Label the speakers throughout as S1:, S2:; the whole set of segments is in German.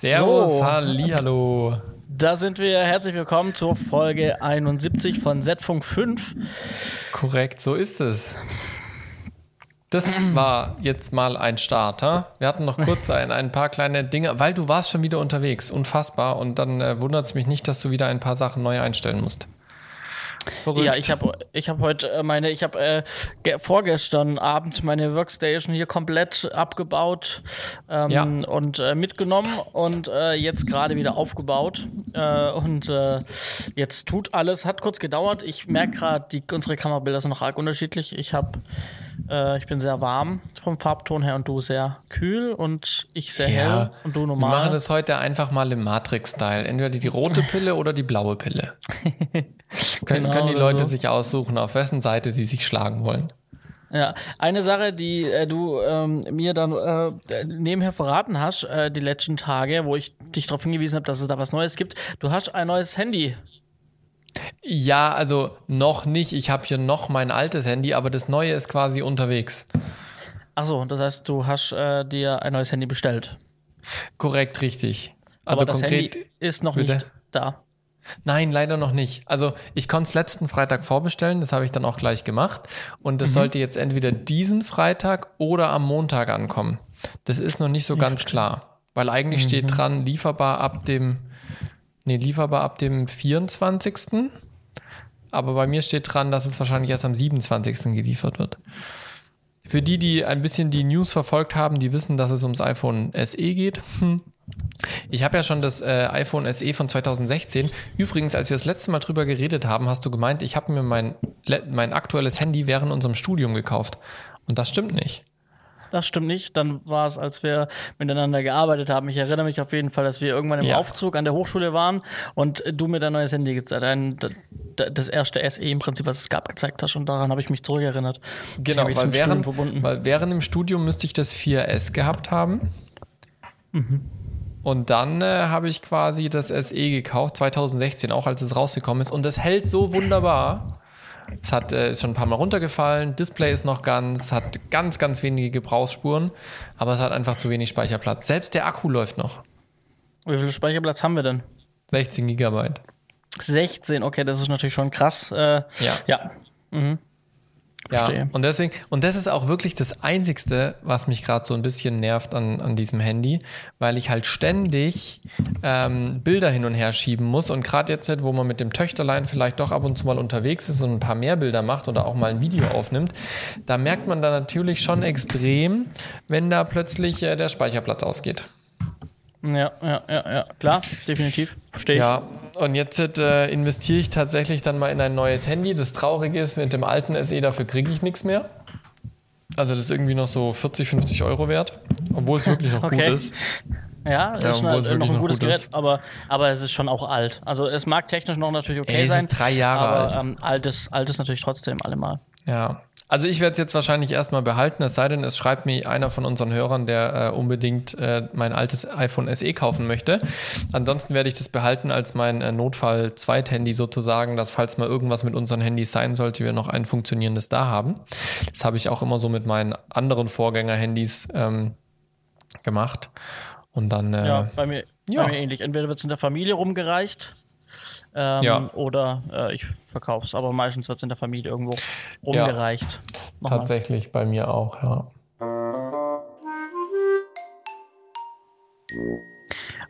S1: Servus, so, hallo.
S2: Da sind wir. Herzlich willkommen zur Folge 71 von Z-Funk 5.
S1: Korrekt, so ist es. Das war jetzt mal ein Starter. Wir hatten noch kurz ein, ein paar kleine Dinge, weil du warst schon wieder unterwegs. Unfassbar. Und dann äh, wundert es mich nicht, dass du wieder ein paar Sachen neu einstellen musst.
S2: Verrückt. Ja, ich habe ich hab heute äh, meine, ich habe äh, vorgestern Abend meine Workstation hier komplett abgebaut ähm, ja. und äh, mitgenommen und äh, jetzt gerade wieder aufgebaut. Äh, und äh, jetzt tut alles, hat kurz gedauert. Ich merke gerade, unsere Kamerabilder sind noch arg unterschiedlich. Ich habe äh, ich bin sehr warm vom Farbton her und du sehr kühl und ich sehr ja, hell und du normal.
S1: Wir machen das heute einfach mal im Matrix-Style. Entweder die rote Pille oder die blaue Pille. können, genau, können die Leute so. sich aussuchen, auf wessen Seite sie sich schlagen wollen.
S2: Ja, eine Sache, die äh, du ähm, mir dann äh, nebenher verraten hast, äh, die letzten Tage, wo ich dich darauf hingewiesen habe, dass es da was Neues gibt. Du hast ein neues Handy
S1: ja, also noch nicht. Ich habe hier noch mein altes Handy, aber das neue ist quasi unterwegs.
S2: Ach so, das heißt, du hast äh, dir ein neues Handy bestellt.
S1: Korrekt, richtig. Also
S2: aber das konkret Handy ist noch bitte? nicht da.
S1: Nein, leider noch nicht. Also ich konnte es letzten Freitag vorbestellen, das habe ich dann auch gleich gemacht. Und das mhm. sollte jetzt entweder diesen Freitag oder am Montag ankommen. Das ist noch nicht so ganz klar. Weil eigentlich mhm. steht dran, lieferbar ab dem Nee, lieferbar ab dem 24. Aber bei mir steht dran, dass es wahrscheinlich erst am 27. geliefert wird. Für die, die ein bisschen die News verfolgt haben, die wissen, dass es ums iPhone SE geht. Hm. Ich habe ja schon das äh, iPhone SE von 2016. Übrigens, als wir das letzte Mal drüber geredet haben, hast du gemeint, ich habe mir mein, mein aktuelles Handy während unserem Studium gekauft. Und das stimmt nicht.
S2: Das stimmt nicht. Dann war es, als wir miteinander gearbeitet haben. Ich erinnere mich auf jeden Fall, dass wir irgendwann im ja. Aufzug an der Hochschule waren und du mir dein neues Handy gezeigt hast. Das erste SE im Prinzip, was es gab, gezeigt hast. Und daran habe ich mich zurückerinnert.
S1: Genau, weil während, weil während dem Studium müsste ich das 4S gehabt haben. Mhm. Und dann äh, habe ich quasi das SE gekauft, 2016, auch als es rausgekommen ist. Und das hält so wunderbar. Es hat, äh, ist schon ein paar Mal runtergefallen, Display ist noch ganz, hat ganz, ganz wenige Gebrauchsspuren, aber es hat einfach zu wenig Speicherplatz. Selbst der Akku läuft noch.
S2: Wie viel Speicherplatz haben wir denn?
S1: 16 Gigabyte.
S2: 16, okay, das ist natürlich schon krass. Äh, ja. Ja. Mhm.
S1: Verstehe. Ja, und deswegen, und das ist auch wirklich das Einzigste, was mich gerade so ein bisschen nervt an, an diesem Handy, weil ich halt ständig ähm, Bilder hin und her schieben muss. Und gerade jetzt, wo man mit dem Töchterlein vielleicht doch ab und zu mal unterwegs ist und ein paar mehr Bilder macht oder auch mal ein Video aufnimmt, da merkt man dann natürlich schon extrem, wenn da plötzlich äh, der Speicherplatz ausgeht.
S2: Ja, ja, ja, ja, klar, definitiv. Verstehe ich.
S1: Ja, und jetzt äh, investiere ich tatsächlich dann mal in ein neues Handy. Das Traurige ist, mit dem alten SE dafür kriege ich nichts mehr. Also das ist irgendwie noch so 40, 50 Euro wert, obwohl es wirklich noch okay. gut ist.
S2: Ja, das ja, ist halt noch ein gutes noch Gerät, aber, aber es ist schon auch alt. Also es mag technisch noch natürlich okay Ey, sein.
S1: Es ist drei Jahre
S2: aber,
S1: alt.
S2: Ähm, altes, altes natürlich trotzdem allemal.
S1: Ja, also ich werde es jetzt wahrscheinlich erstmal behalten, es sei denn, es schreibt mir einer von unseren Hörern, der äh, unbedingt äh, mein altes iPhone SE kaufen möchte. Ansonsten werde ich das behalten als mein äh, Notfall-Zweit-Handy sozusagen, dass falls mal irgendwas mit unseren Handys sein sollte, wir noch ein funktionierendes da haben. Das habe ich auch immer so mit meinen anderen Vorgänger-Handys ähm, gemacht. Und dann.
S2: Äh, ja, bei mir, ja. bei mir ähnlich. Entweder wird es in der Familie rumgereicht ähm, ja. Oder äh, ich verkaufe es, aber meistens wird es in der Familie irgendwo rumgereicht.
S1: Ja, tatsächlich bei mir auch, ja.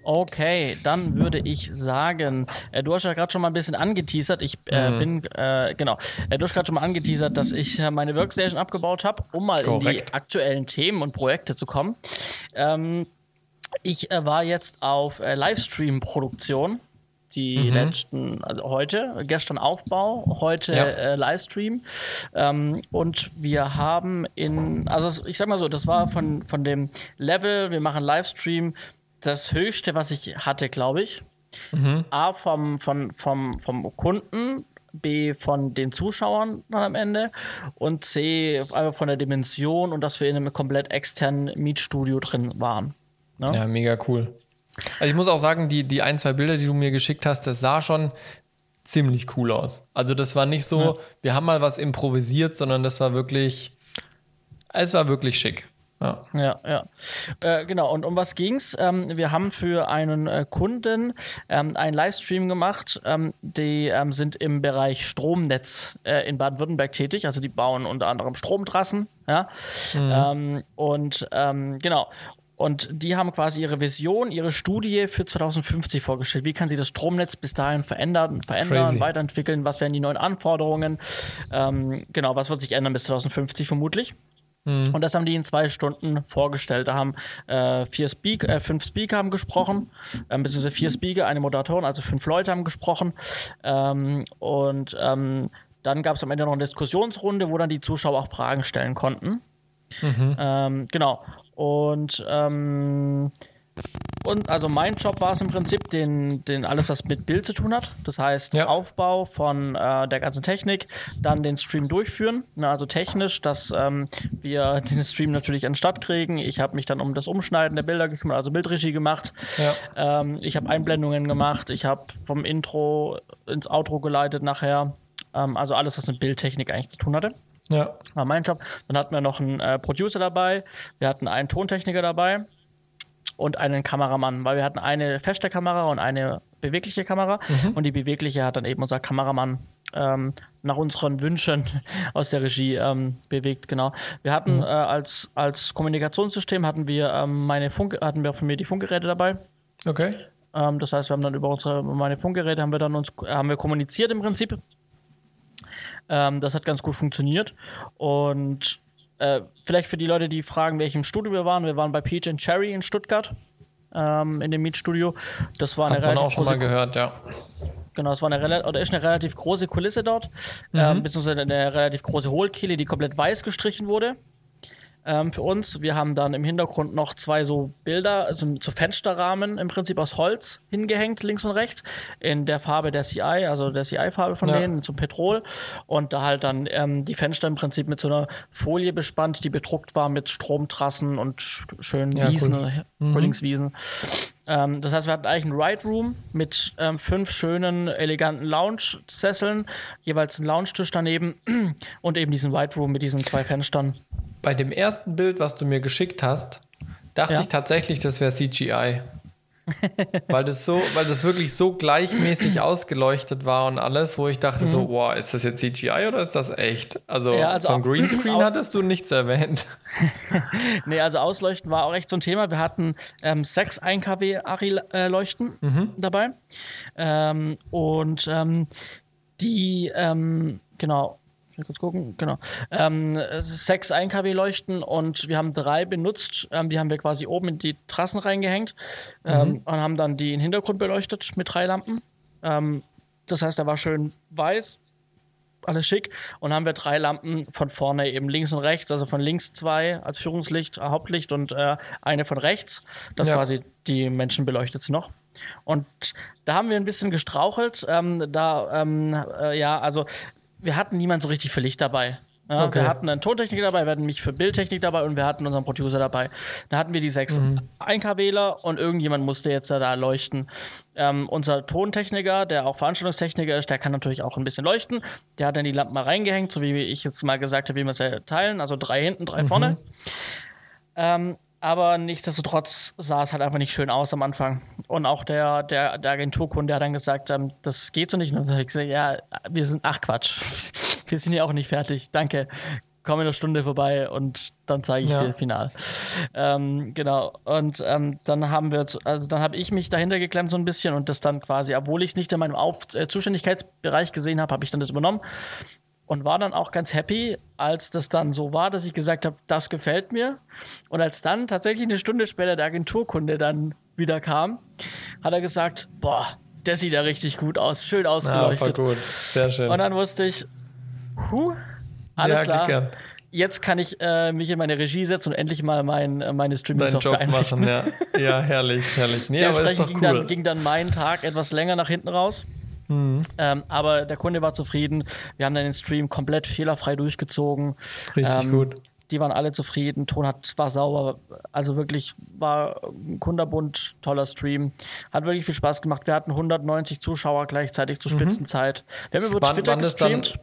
S2: Okay, dann würde ich sagen, äh, du hast ja gerade schon mal ein bisschen angeteasert. Ich äh, mhm. bin, äh, genau, äh, du hast gerade schon mal angeteasert, dass ich äh, meine Workstation abgebaut habe, um mal Korrekt. in die aktuellen Themen und Projekte zu kommen. Ähm, ich äh, war jetzt auf Livestream-Produktion die mhm. letzten, also heute, gestern Aufbau, heute ja. äh, Livestream. Ähm, und wir haben in, also ich sag mal so, das war von, von dem Level, wir machen Livestream, das höchste, was ich hatte, glaube ich. Mhm. A, vom, vom, vom, vom Kunden, B von den Zuschauern dann am Ende und C einfach von der Dimension und dass wir in einem komplett externen Mietstudio drin waren.
S1: Ne? Ja, mega cool. Also ich muss auch sagen, die, die ein, zwei Bilder, die du mir geschickt hast, das sah schon ziemlich cool aus. Also das war nicht so, ja. wir haben mal was improvisiert, sondern das war wirklich, es war wirklich schick.
S2: Ja, ja. ja. Äh, genau, und um was ging's? Ähm, wir haben für einen äh, Kunden ähm, einen Livestream gemacht. Ähm, die ähm, sind im Bereich Stromnetz äh, in Baden-Württemberg tätig. Also die bauen unter anderem Stromtrassen. Ja? Mhm. Ähm, und ähm, genau. Und die haben quasi ihre Vision, ihre Studie für 2050 vorgestellt. Wie kann sich das Stromnetz bis dahin verändern, verändern Crazy. weiterentwickeln? Was wären die neuen Anforderungen? genau, was wird sich ändern bis 2050 vermutlich? Mhm. Und das haben die in zwei Stunden vorgestellt. Da haben äh, vier Speak, äh, fünf Speaker haben gesprochen, äh, beziehungsweise vier Speaker, eine Moderatorin, also fünf Leute haben gesprochen. Ähm, und ähm, dann gab es am Ende noch eine Diskussionsrunde, wo dann die Zuschauer auch Fragen stellen konnten. Mhm. Ähm, genau. Und ähm, und also mein Job war es im Prinzip, den, den alles, was mit Bild zu tun hat. Das heißt, ja. Aufbau von äh, der ganzen Technik, dann den Stream durchführen. Na, also technisch, dass ähm, wir den Stream natürlich an Start kriegen. Ich habe mich dann um das Umschneiden der Bilder gekümmert, also Bildregie gemacht. Ja. Ähm, ich habe Einblendungen gemacht. Ich habe vom Intro ins Outro geleitet nachher. Ähm, also alles, was mit Bildtechnik eigentlich zu tun hatte. Ja. War mein Job. Dann hatten wir noch einen äh, Producer dabei. Wir hatten einen Tontechniker dabei und einen Kameramann, weil wir hatten eine feste Kamera und eine bewegliche Kamera mhm. und die bewegliche hat dann eben unser Kameramann ähm, nach unseren Wünschen aus der Regie ähm, bewegt, genau. Wir hatten mhm. äh, als, als Kommunikationssystem hatten wir ähm, meine Funk, hatten wir von mir die Funkgeräte dabei.
S1: Okay.
S2: Ähm, das heißt, wir haben dann über unsere meine Funkgeräte haben wir dann uns haben wir kommuniziert im Prinzip. Ähm, das hat ganz gut funktioniert und äh, vielleicht für die Leute, die fragen, welchem Studio wir waren. Wir waren bei Peach and Cherry in Stuttgart ähm, in dem Mietstudio. Das war eine
S1: Hat man relativ auch schon mal gehört, ja.
S2: Genau, es war eine, oder ist eine relativ große Kulisse dort, mhm. ähm, beziehungsweise eine relativ große Hohlkehle, die komplett weiß gestrichen wurde ähm, für uns. Wir haben dann im Hintergrund noch zwei so Bilder, also so Fensterrahmen im Prinzip aus Holz hingehängt, links und rechts, in der Farbe der CI, also der CI-Farbe von ja. denen, zum Petrol. Und da halt dann ähm, die Fenster im Prinzip mit so einer Folie bespannt, die bedruckt war mit Stromtrassen und schönen ja, Wiesen, cool. Mhm. Frühlingswiesen. Mhm. Ähm, das heißt, wir hatten eigentlich einen Ride Room mit ähm, fünf schönen, eleganten Lounge-Sesseln, jeweils einen Lounge-Tisch daneben und eben diesen Ride Room mit diesen zwei Fenstern
S1: bei dem ersten Bild, was du mir geschickt hast, dachte ja. ich tatsächlich, das wäre CGI. weil das so, weil das wirklich so gleichmäßig ausgeleuchtet war und alles, wo ich dachte mhm. so, wow, ist das jetzt CGI oder ist das echt? Also, ja, also vom Greenscreen hattest du nichts erwähnt.
S2: nee, also Ausleuchten war auch echt so ein Thema. Wir hatten ähm, sechs 1 kW Ari-Leuchten mhm. dabei. Ähm, und ähm, die, ähm, genau, mal kurz gucken, genau. Ähm, sechs 1 kW Leuchten und wir haben drei benutzt. Ähm, die haben wir quasi oben in die Trassen reingehängt ähm, mhm. und haben dann die in den Hintergrund beleuchtet mit drei Lampen. Ähm, das heißt, er war schön weiß, alles schick. Und haben wir drei Lampen von vorne eben links und rechts, also von links zwei als Führungslicht, äh, Hauptlicht und äh, eine von rechts, dass ja. quasi die Menschen beleuchtet sind noch. Und da haben wir ein bisschen gestrauchelt. Ähm, da, ähm, äh, ja, also wir hatten niemand so richtig für Licht dabei. Ja, okay. Wir hatten einen Tontechniker dabei, wir hatten mich für Bildtechnik dabei und wir hatten unseren Producer dabei. Da hatten wir die sechs mhm. 1K-Wähler und irgendjemand musste jetzt da, leuchten. Ähm, unser Tontechniker, der auch Veranstaltungstechniker ist, der kann natürlich auch ein bisschen leuchten. Der hat dann die Lampen mal reingehängt, so wie ich jetzt mal gesagt habe, wie wir es teilen. Also drei hinten, drei mhm. vorne. Ähm, aber nichtsdestotrotz sah es halt einfach nicht schön aus am Anfang. Und auch der, der, der Agenturkunde hat dann gesagt, ähm, das geht so nicht. Und dann habe ich gesagt, ja, wir sind, ach Quatsch, wir sind ja auch nicht fertig. Danke. Komm in einer Stunde vorbei und dann zeige ich ja. dir Final. Ähm, genau. Und ähm, dann haben wir, also dann habe ich mich dahinter geklemmt so ein bisschen und das dann quasi, obwohl ich es nicht in meinem Auf äh, Zuständigkeitsbereich gesehen habe, habe ich dann das übernommen und war dann auch ganz happy, als das dann so war, dass ich gesagt habe, das gefällt mir. Und als dann tatsächlich eine Stunde später der Agenturkunde dann wieder kam, hat er gesagt, boah, der sieht ja richtig gut aus, schön ausgeleuchtet. Ja, voll gut, sehr schön. Und dann wusste ich, huh, alles ja, klar. Jetzt kann ich äh, mich in meine Regie setzen und endlich mal mein, äh, meine Streaming-Software einrichten. Machen,
S1: ja. ja, herrlich, herrlich. Nee, aber ist doch
S2: ging,
S1: cool.
S2: dann, ging dann mein Tag etwas länger nach hinten raus. Mhm. Ähm, aber der Kunde war zufrieden. Wir haben dann den Stream komplett fehlerfrei durchgezogen.
S1: Richtig ähm, gut.
S2: Die waren alle zufrieden. Ton hat, war sauber. Also wirklich war ein kunderbunt, toller Stream. Hat wirklich viel Spaß gemacht. Wir hatten 190 Zuschauer gleichzeitig zur mhm. Spitzenzeit. Wir haben über
S1: wann, Twitter gestreamt.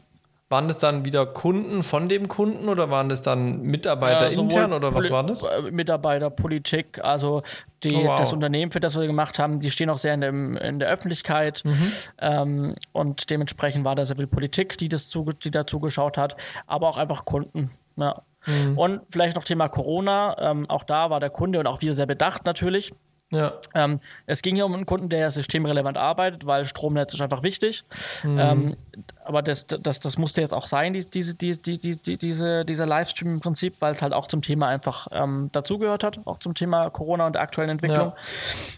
S1: Waren das dann wieder Kunden von dem Kunden oder waren das dann Mitarbeiter äh, intern oder was Poli war das?
S2: Äh, Mitarbeiter, Politik, also die, oh, wow. das Unternehmen, für das wir gemacht haben, die stehen auch sehr in, dem, in der Öffentlichkeit mhm. ähm, und dementsprechend war da sehr viel Politik, die, das zu, die da zugeschaut hat, aber auch einfach Kunden. Ja. Mhm. Und vielleicht noch Thema Corona, ähm, auch da war der Kunde und auch wir sehr bedacht natürlich. Ja. Ähm, es ging hier um einen Kunden, der systemrelevant arbeitet, weil Stromnetz ist einfach wichtig. Mhm. Ähm, aber das, das, das musste jetzt auch sein, diese, diese, diese, diese, diese, dieser Livestream im Prinzip, weil es halt auch zum Thema einfach ähm, dazugehört hat, auch zum Thema Corona und der aktuellen Entwicklung ja.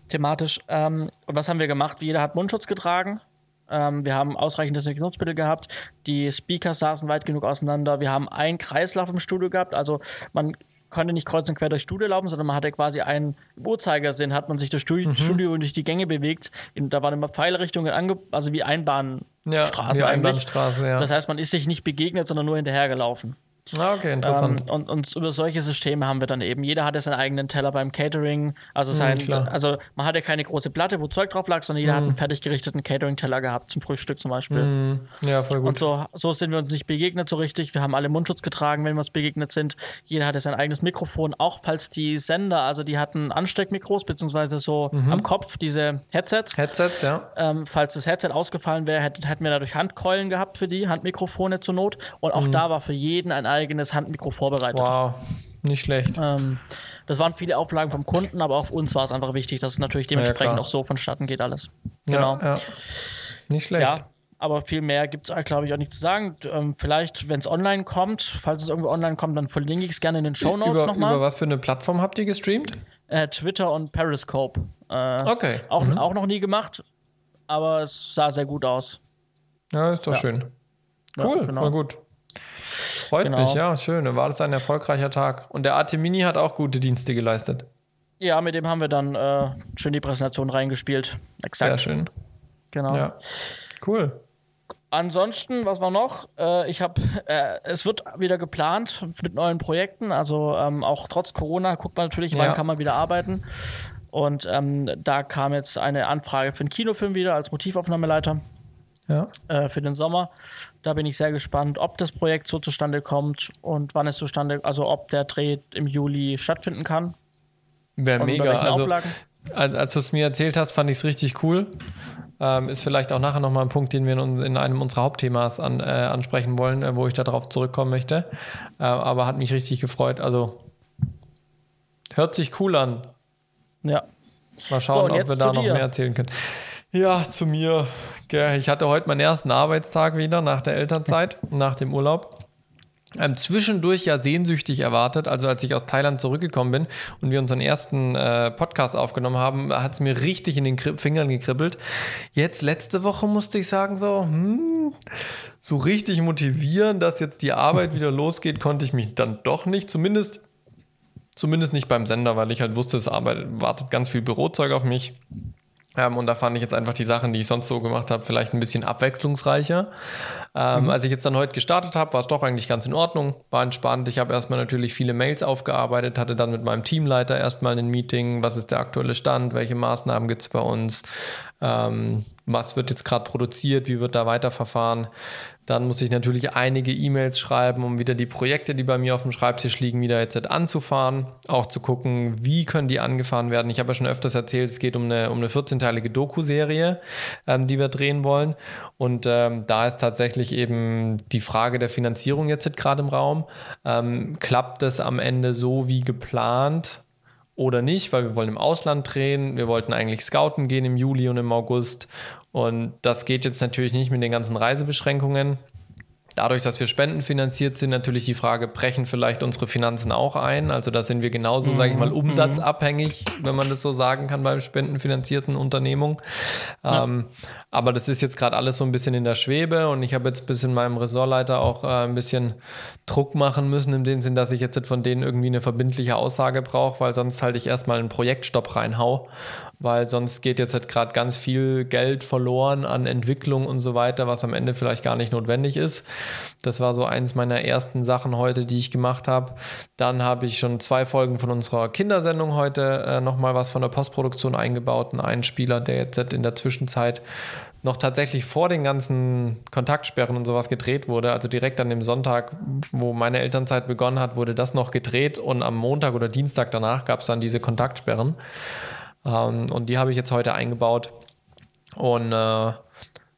S2: thematisch. Ähm, und was haben wir gemacht? Jeder hat Mundschutz getragen. Ähm, wir haben ausreichend Desinfektionsmittel gehabt. Die Speakers saßen weit genug auseinander. Wir haben einen Kreislauf im Studio gehabt. Also man konnte nicht kreuz und quer durchs Studio laufen, sondern man hatte quasi einen Uhrzeigersinn, hat man sich durch Studio, mhm. Studio und durch die Gänge bewegt. da waren immer Pfeilrichtungen, ange also wie Einbahnstraßen ja, wie Einbahnstraße, ja. Das heißt, man ist sich nicht begegnet, sondern nur hinterhergelaufen.
S1: Ah, okay, interessant.
S2: Ähm, und, und, über solche Systeme haben wir dann eben. Jeder hatte seinen eigenen Teller beim Catering. Also, sein, mhm, also man hatte keine große Platte, wo Zeug drauf lag, sondern jeder mhm. hat einen fertig gerichteten Catering-Teller gehabt, zum Frühstück zum Beispiel. Mhm.
S1: Ja, voll gut.
S2: Und so, so sind wir uns nicht begegnet so richtig. Wir haben alle Mundschutz getragen, wenn wir uns begegnet sind. Jeder hatte sein eigenes Mikrofon, auch falls die Sender, also die hatten Ansteckmikros, beziehungsweise so mhm. am Kopf, diese Headsets.
S1: Headsets, ja.
S2: Ähm, falls das Headset ausgefallen wäre, hätten, hätten wir dadurch Handkeulen gehabt für die, Handmikrofone zur Not. Und auch mhm. da war für jeden ein eigenes Handmikro vorbereitet.
S1: Wow, nicht schlecht.
S2: Ähm, das waren viele Auflagen vom Kunden, aber auch für uns war es einfach wichtig, dass es natürlich dementsprechend ja, auch so vonstatten geht alles. Genau. Ja, ja.
S1: Nicht schlecht.
S2: Ja, aber viel mehr gibt es, glaube ich, auch nicht zu sagen. Ähm, vielleicht, wenn es online kommt, falls es irgendwo online kommt, dann verlinke ich es gerne in den Show Notes nochmal.
S1: Über was für eine Plattform habt ihr gestreamt?
S2: Äh, Twitter und Periscope.
S1: Äh, okay.
S2: Auch, mhm. auch noch nie gemacht, aber es sah sehr gut aus.
S1: Ja, ist doch schön. Cool, ja, genau. gut. Freut genau. mich, ja, schön. Dann war das ein erfolgreicher Tag. Und der Artemini hat auch gute Dienste geleistet.
S2: Ja, mit dem haben wir dann äh, schön die Präsentation reingespielt.
S1: Exakt. Sehr schön.
S2: Genau. Ja.
S1: Cool.
S2: Ansonsten, was war noch? Äh, ich habe, äh, es wird wieder geplant mit neuen Projekten. Also ähm, auch trotz Corona guckt man natürlich, wann kann man wieder arbeiten. Und ähm, da kam jetzt eine Anfrage für einen Kinofilm wieder als Motivaufnahmeleiter ja. äh, für den Sommer. Da bin ich sehr gespannt, ob das Projekt so zustande kommt und wann es zustande, also ob der Dreh im Juli stattfinden kann.
S1: Wäre mega. Also, als du es mir erzählt hast, fand ich es richtig cool. Ähm, ist vielleicht auch nachher nochmal ein Punkt, den wir in, in einem unserer Hauptthemas an, äh, ansprechen wollen, äh, wo ich darauf zurückkommen möchte. Äh, aber hat mich richtig gefreut. Also hört sich cool an.
S2: Ja.
S1: Mal schauen, so, ob wir da noch mehr erzählen können. Ja, zu mir. Ich hatte heute meinen ersten Arbeitstag wieder nach der Elternzeit, nach dem Urlaub. Ähm, zwischendurch ja sehnsüchtig erwartet. Also als ich aus Thailand zurückgekommen bin und wir unseren ersten äh, Podcast aufgenommen haben, hat es mir richtig in den Kri Fingern gekribbelt. Jetzt letzte Woche musste ich sagen so, hm, so richtig motivieren, dass jetzt die Arbeit wieder losgeht, konnte ich mich dann doch nicht. Zumindest, zumindest nicht beim Sender, weil ich halt wusste, es arbeitet, wartet ganz viel Bürozeug auf mich. Ähm, und da fand ich jetzt einfach die Sachen, die ich sonst so gemacht habe, vielleicht ein bisschen abwechslungsreicher. Ähm, mhm. Als ich jetzt dann heute gestartet habe, war es doch eigentlich ganz in Ordnung, war entspannt. Ich habe erstmal natürlich viele Mails aufgearbeitet, hatte dann mit meinem Teamleiter erstmal ein Meeting, was ist der aktuelle Stand, welche Maßnahmen gibt es bei uns, ähm, was wird jetzt gerade produziert, wie wird da weiterverfahren. Dann muss ich natürlich einige E-Mails schreiben, um wieder die Projekte, die bei mir auf dem Schreibtisch liegen, wieder jetzt anzufahren. Auch zu gucken, wie können die angefahren werden. Ich habe ja schon öfters erzählt, es geht um eine, um eine 14-teilige Doku-Serie, ähm, die wir drehen wollen. Und ähm, da ist tatsächlich eben die Frage der Finanzierung jetzt gerade im Raum. Ähm, klappt das am Ende so wie geplant? Oder nicht, weil wir wollen im Ausland drehen. Wir wollten eigentlich scouten gehen im Juli und im August. Und das geht jetzt natürlich nicht mit den ganzen Reisebeschränkungen. Dadurch, dass wir spendenfinanziert sind, natürlich die Frage, brechen vielleicht unsere Finanzen auch ein? Also da sind wir genauso, mhm. sage ich mal, mhm. umsatzabhängig, wenn man das so sagen kann, bei spendenfinanzierten Unternehmungen. Ja. Ähm, aber das ist jetzt gerade alles so ein bisschen in der Schwebe und ich habe jetzt bis in meinem Ressortleiter auch äh, ein bisschen Druck machen müssen, in dem Sinn, dass ich jetzt von denen irgendwie eine verbindliche Aussage brauche, weil sonst halt ich erstmal einen Projektstopp reinhau. Weil sonst geht jetzt halt gerade ganz viel Geld verloren an Entwicklung und so weiter, was am Ende vielleicht gar nicht notwendig ist. Das war so eins meiner ersten Sachen heute, die ich gemacht habe. Dann habe ich schon zwei Folgen von unserer Kindersendung heute äh, nochmal was von der Postproduktion eingebaut, einen Einspieler, der jetzt in der Zwischenzeit noch tatsächlich vor den ganzen Kontaktsperren und sowas gedreht wurde. Also direkt an dem Sonntag, wo meine Elternzeit begonnen hat, wurde das noch gedreht und am Montag oder Dienstag danach gab es dann diese Kontaktsperren. Ähm, und die habe ich jetzt heute eingebaut. Und äh,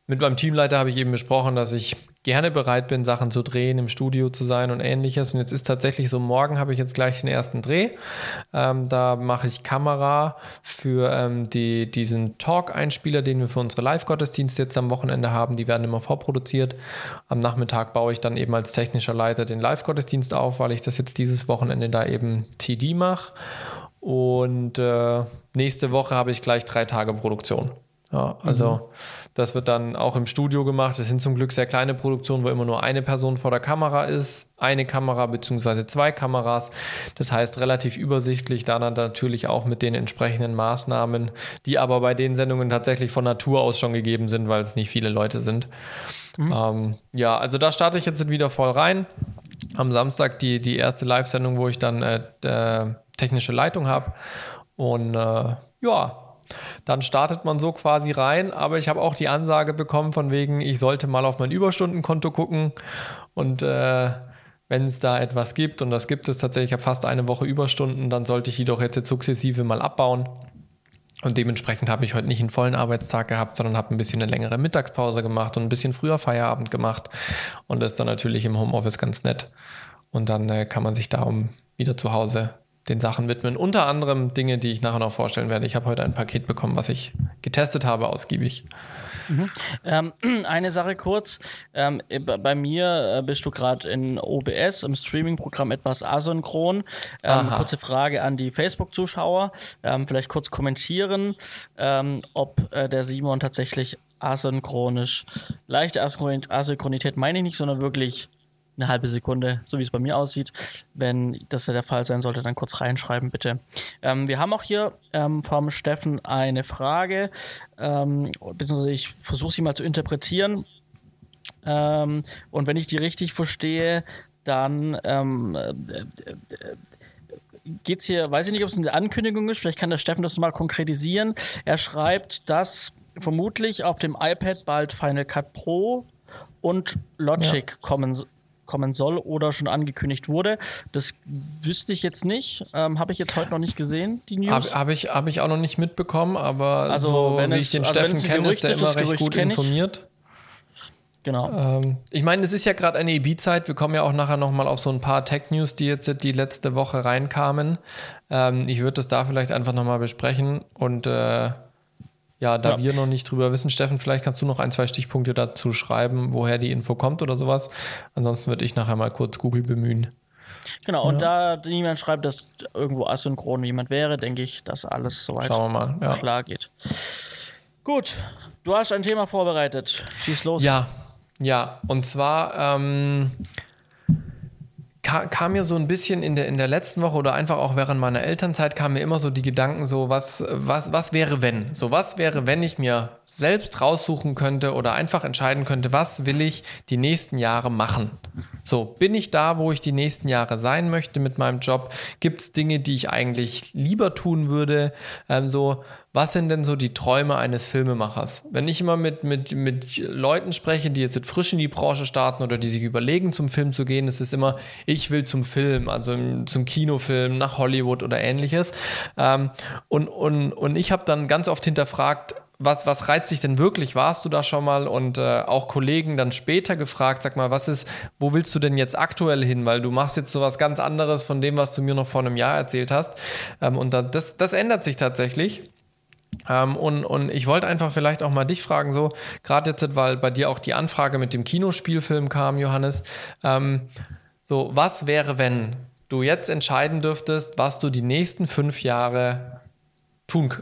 S1: mit meinem Teamleiter habe ich eben besprochen, dass ich gerne bereit bin, Sachen zu drehen, im Studio zu sein und ähnliches. Und jetzt ist tatsächlich so, morgen habe ich jetzt gleich den ersten Dreh. Ähm, da mache ich Kamera für ähm, die, diesen Talk-Einspieler, den wir für unsere Live-Gottesdienste jetzt am Wochenende haben. Die werden immer vorproduziert. Am Nachmittag baue ich dann eben als technischer Leiter den Live-Gottesdienst auf, weil ich das jetzt dieses Wochenende da eben TD mache. Und äh, nächste Woche habe ich gleich drei Tage Produktion. Ja, also mhm. das wird dann auch im Studio gemacht. Das sind zum Glück sehr kleine Produktionen, wo immer nur eine Person vor der Kamera ist, eine Kamera beziehungsweise zwei Kameras. Das heißt relativ übersichtlich, dann natürlich auch mit den entsprechenden Maßnahmen, die aber bei den Sendungen tatsächlich von Natur aus schon gegeben sind, weil es nicht viele Leute sind. Mhm. Ähm, ja, also da starte ich jetzt wieder voll rein. Am Samstag die, die erste Live-Sendung, wo ich dann äh, äh, technische Leitung habe. Und äh, ja, dann startet man so quasi rein. Aber ich habe auch die Ansage bekommen von wegen, ich sollte mal auf mein Überstundenkonto gucken und äh, wenn es da etwas gibt, und das gibt es tatsächlich, ich habe fast eine Woche Überstunden, dann sollte ich jedoch jetzt sukzessive mal abbauen. Und dementsprechend habe ich heute nicht einen vollen Arbeitstag gehabt, sondern habe ein bisschen eine längere Mittagspause gemacht und ein bisschen früher Feierabend gemacht. Und das ist dann natürlich im Homeoffice ganz nett. Und dann äh, kann man sich da um wieder zu Hause den Sachen widmen. Unter anderem Dinge, die ich nachher noch vorstellen werde. Ich habe heute ein Paket bekommen, was ich getestet habe, ausgiebig.
S2: Mhm. Ähm, eine Sache kurz. Ähm, bei mir äh, bist du gerade in OBS, im Streaming-Programm etwas asynchron. Ähm, kurze Frage an die Facebook-Zuschauer. Ähm, vielleicht kurz kommentieren, ähm, ob äh, der Simon tatsächlich asynchronisch, leichte Asynchronität meine ich nicht, sondern wirklich eine halbe Sekunde, so wie es bei mir aussieht. Wenn das der Fall sein sollte, dann kurz reinschreiben, bitte. Ähm, wir haben auch hier ähm, vom Steffen eine Frage, ähm, beziehungsweise ich versuche sie mal zu interpretieren. Ähm, und wenn ich die richtig verstehe, dann ähm, äh, äh, geht es hier, weiß ich nicht, ob es eine Ankündigung ist, vielleicht kann der Steffen das mal konkretisieren. Er schreibt, dass vermutlich auf dem iPad bald Final Cut Pro und Logic ja. kommen kommen soll oder schon angekündigt wurde. Das wüsste ich jetzt nicht. Ähm, Habe ich jetzt heute noch nicht gesehen, die News.
S1: Habe hab ich, hab ich auch noch nicht mitbekommen, aber also, so, wenn wie es, ich den also Steffen kenne, ist der immer recht gut informiert.
S2: Genau.
S1: Ähm, ich meine, es ist ja gerade eine EB-Zeit. Wir kommen ja auch nachher nochmal auf so ein paar Tech-News, die jetzt die letzte Woche reinkamen. Ähm, ich würde das da vielleicht einfach nochmal besprechen und äh, ja, da ja. wir noch nicht drüber wissen, Steffen, vielleicht kannst du noch ein, zwei Stichpunkte dazu schreiben, woher die Info kommt oder sowas. Ansonsten würde ich nachher mal kurz Google bemühen.
S2: Genau, und ja. da niemand schreibt, dass irgendwo asynchron jemand wäre, denke ich, dass alles soweit
S1: Schauen wir mal, ja.
S2: klar geht. Gut, du hast ein Thema vorbereitet. Schieß los.
S1: Ja, ja, und zwar ähm, kam mir so ein bisschen in der, in der letzten Woche oder einfach auch während meiner Elternzeit kam mir immer so die Gedanken so, was, was, was wäre wenn? So, was wäre, wenn ich mir selbst raussuchen könnte oder einfach entscheiden könnte, was will ich die nächsten Jahre machen? So, bin ich da, wo ich die nächsten Jahre sein möchte mit meinem Job? Gibt es Dinge, die ich eigentlich lieber tun würde? Ähm, so, was sind denn so die Träume eines Filmemachers? Wenn ich immer mit, mit, mit Leuten spreche, die jetzt frisch in die Branche starten oder die sich überlegen, zum Film zu gehen, ist es immer, ich will zum Film, also zum Kinofilm, nach Hollywood oder ähnliches. Ähm, und, und, und ich habe dann ganz oft hinterfragt, was, was reizt dich denn wirklich? Warst du da schon mal? Und äh, auch Kollegen dann später gefragt, sag mal, was ist, wo willst du denn jetzt aktuell hin? Weil du machst jetzt sowas ganz anderes von dem, was du mir noch vor einem Jahr erzählt hast. Ähm, und da, das, das ändert sich tatsächlich. Ähm, und, und ich wollte einfach vielleicht auch mal dich fragen, so, gerade jetzt, weil bei dir auch die Anfrage mit dem Kinospielfilm kam, Johannes. Ähm, so, was wäre, wenn du jetzt entscheiden dürftest, was du die nächsten fünf Jahre tun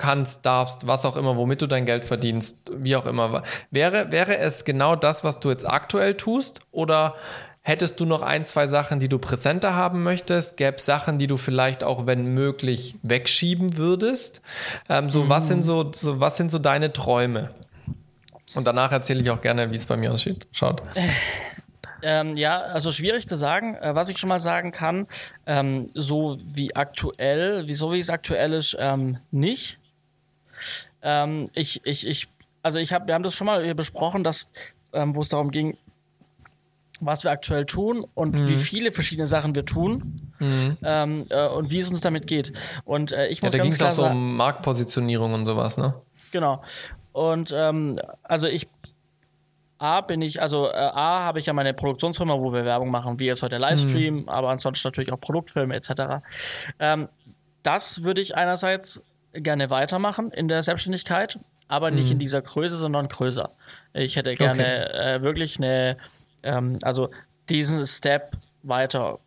S1: kannst, darfst, was auch immer, womit du dein Geld verdienst, wie auch immer. Wäre, wäre es genau das, was du jetzt aktuell tust? Oder Hättest du noch ein, zwei Sachen, die du präsenter haben möchtest? Gäbe es Sachen, die du vielleicht auch, wenn möglich, wegschieben würdest? Ähm, so, mhm. was sind so, so, was sind so deine Träume? Und danach erzähle ich auch gerne, wie es bei mir aussieht. Schaut.
S2: Ähm, ja, also schwierig zu sagen. Äh, was ich schon mal sagen kann, ähm, so wie aktuell, wie so wie es aktuell ist, ähm, nicht. Ähm, ich, ich, ich, also ich habe, wir haben das schon mal besprochen, dass, ähm, wo es darum ging, was wir aktuell tun und mhm. wie viele verschiedene Sachen wir tun mhm. ähm, äh, und wie es uns damit geht. Und äh, ich muss
S1: ja, da ging es auch so um Marktpositionierung und sowas, ne?
S2: Genau. Und ähm, also ich A bin ich, also äh, A habe ich ja meine Produktionsfirma, wo wir Werbung machen, wie jetzt heute Livestream, mhm. aber ansonsten natürlich auch Produktfilme etc. Ähm, das würde ich einerseits gerne weitermachen in der Selbstständigkeit, aber nicht mhm. in dieser Größe, sondern größer. Ich hätte gerne okay. äh, wirklich eine ähm, also diesen Step weiter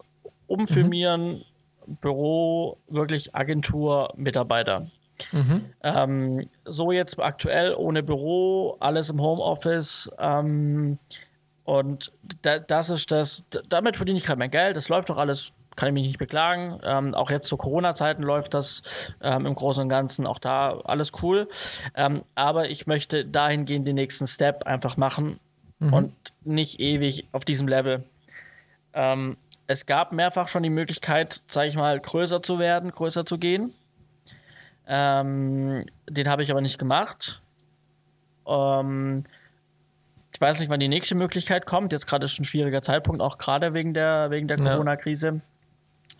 S2: umfirmieren, mhm. Büro, wirklich Agentur, Mitarbeiter. Mhm. Ähm, so jetzt aktuell ohne Büro, alles im Homeoffice. Ähm, und da, das ist das, damit verdiene ich gerade mein Geld, das läuft doch alles, kann ich mich nicht beklagen. Ähm, auch jetzt zu Corona-Zeiten läuft das ähm, im Großen und Ganzen, auch da alles cool. Ähm, aber ich möchte dahingehend den nächsten Step einfach machen mhm. und nicht ewig auf diesem Level. Ähm, es gab mehrfach schon die Möglichkeit, sag ich mal, größer zu werden, größer zu gehen. Ähm, den habe ich aber nicht gemacht. Ähm, ich weiß nicht, wann die nächste Möglichkeit kommt. Jetzt gerade ist ein schwieriger Zeitpunkt, auch gerade wegen der, wegen der. Corona-Krise.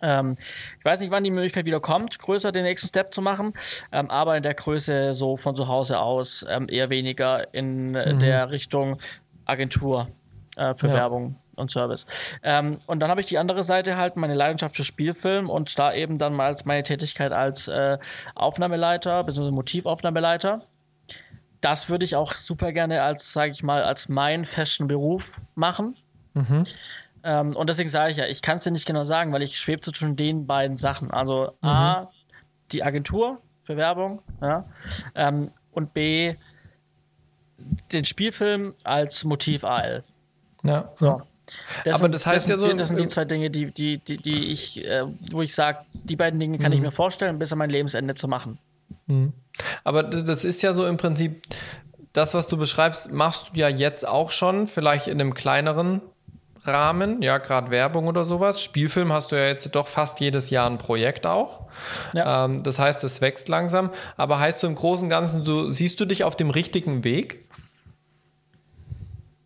S2: Ähm, ich weiß nicht, wann die Möglichkeit wieder kommt, größer den nächsten Step zu machen, ähm, aber in der Größe so von zu Hause aus ähm, eher weniger in mhm. der Richtung Agentur äh, für ja. Werbung und Service. Ähm, und dann habe ich die andere Seite halt, meine Leidenschaft für Spielfilm und da eben dann mal als meine Tätigkeit als äh, Aufnahmeleiter bzw. Motivaufnahmeleiter. Das würde ich auch super gerne als, sage ich mal, als mein festen Beruf machen. Mhm. Ähm, und deswegen sage ich ja, ich kann es dir nicht genau sagen, weil ich schwebe zwischen den beiden Sachen. Also mhm. A, die Agentur für Werbung, ja, ähm, und B, den Spielfilm als Motiv AL.
S1: Ja. So. Das aber das heißt
S2: das
S1: ja so.
S2: Das sind die zwei Dinge, die, die, die, die ich, äh, wo ich sage, die beiden Dinge kann mhm. ich mir vorstellen, bis an mein Lebensende zu machen.
S1: Mhm. Aber das ist ja so im Prinzip, das, was du beschreibst, machst du ja jetzt auch schon, vielleicht in einem kleineren Rahmen, ja, gerade Werbung oder sowas. Spielfilm hast du ja jetzt doch fast jedes Jahr ein Projekt auch. Ja. Ähm, das heißt, es wächst langsam. Aber heißt du im Großen und Ganzen, du, siehst du dich auf dem richtigen Weg?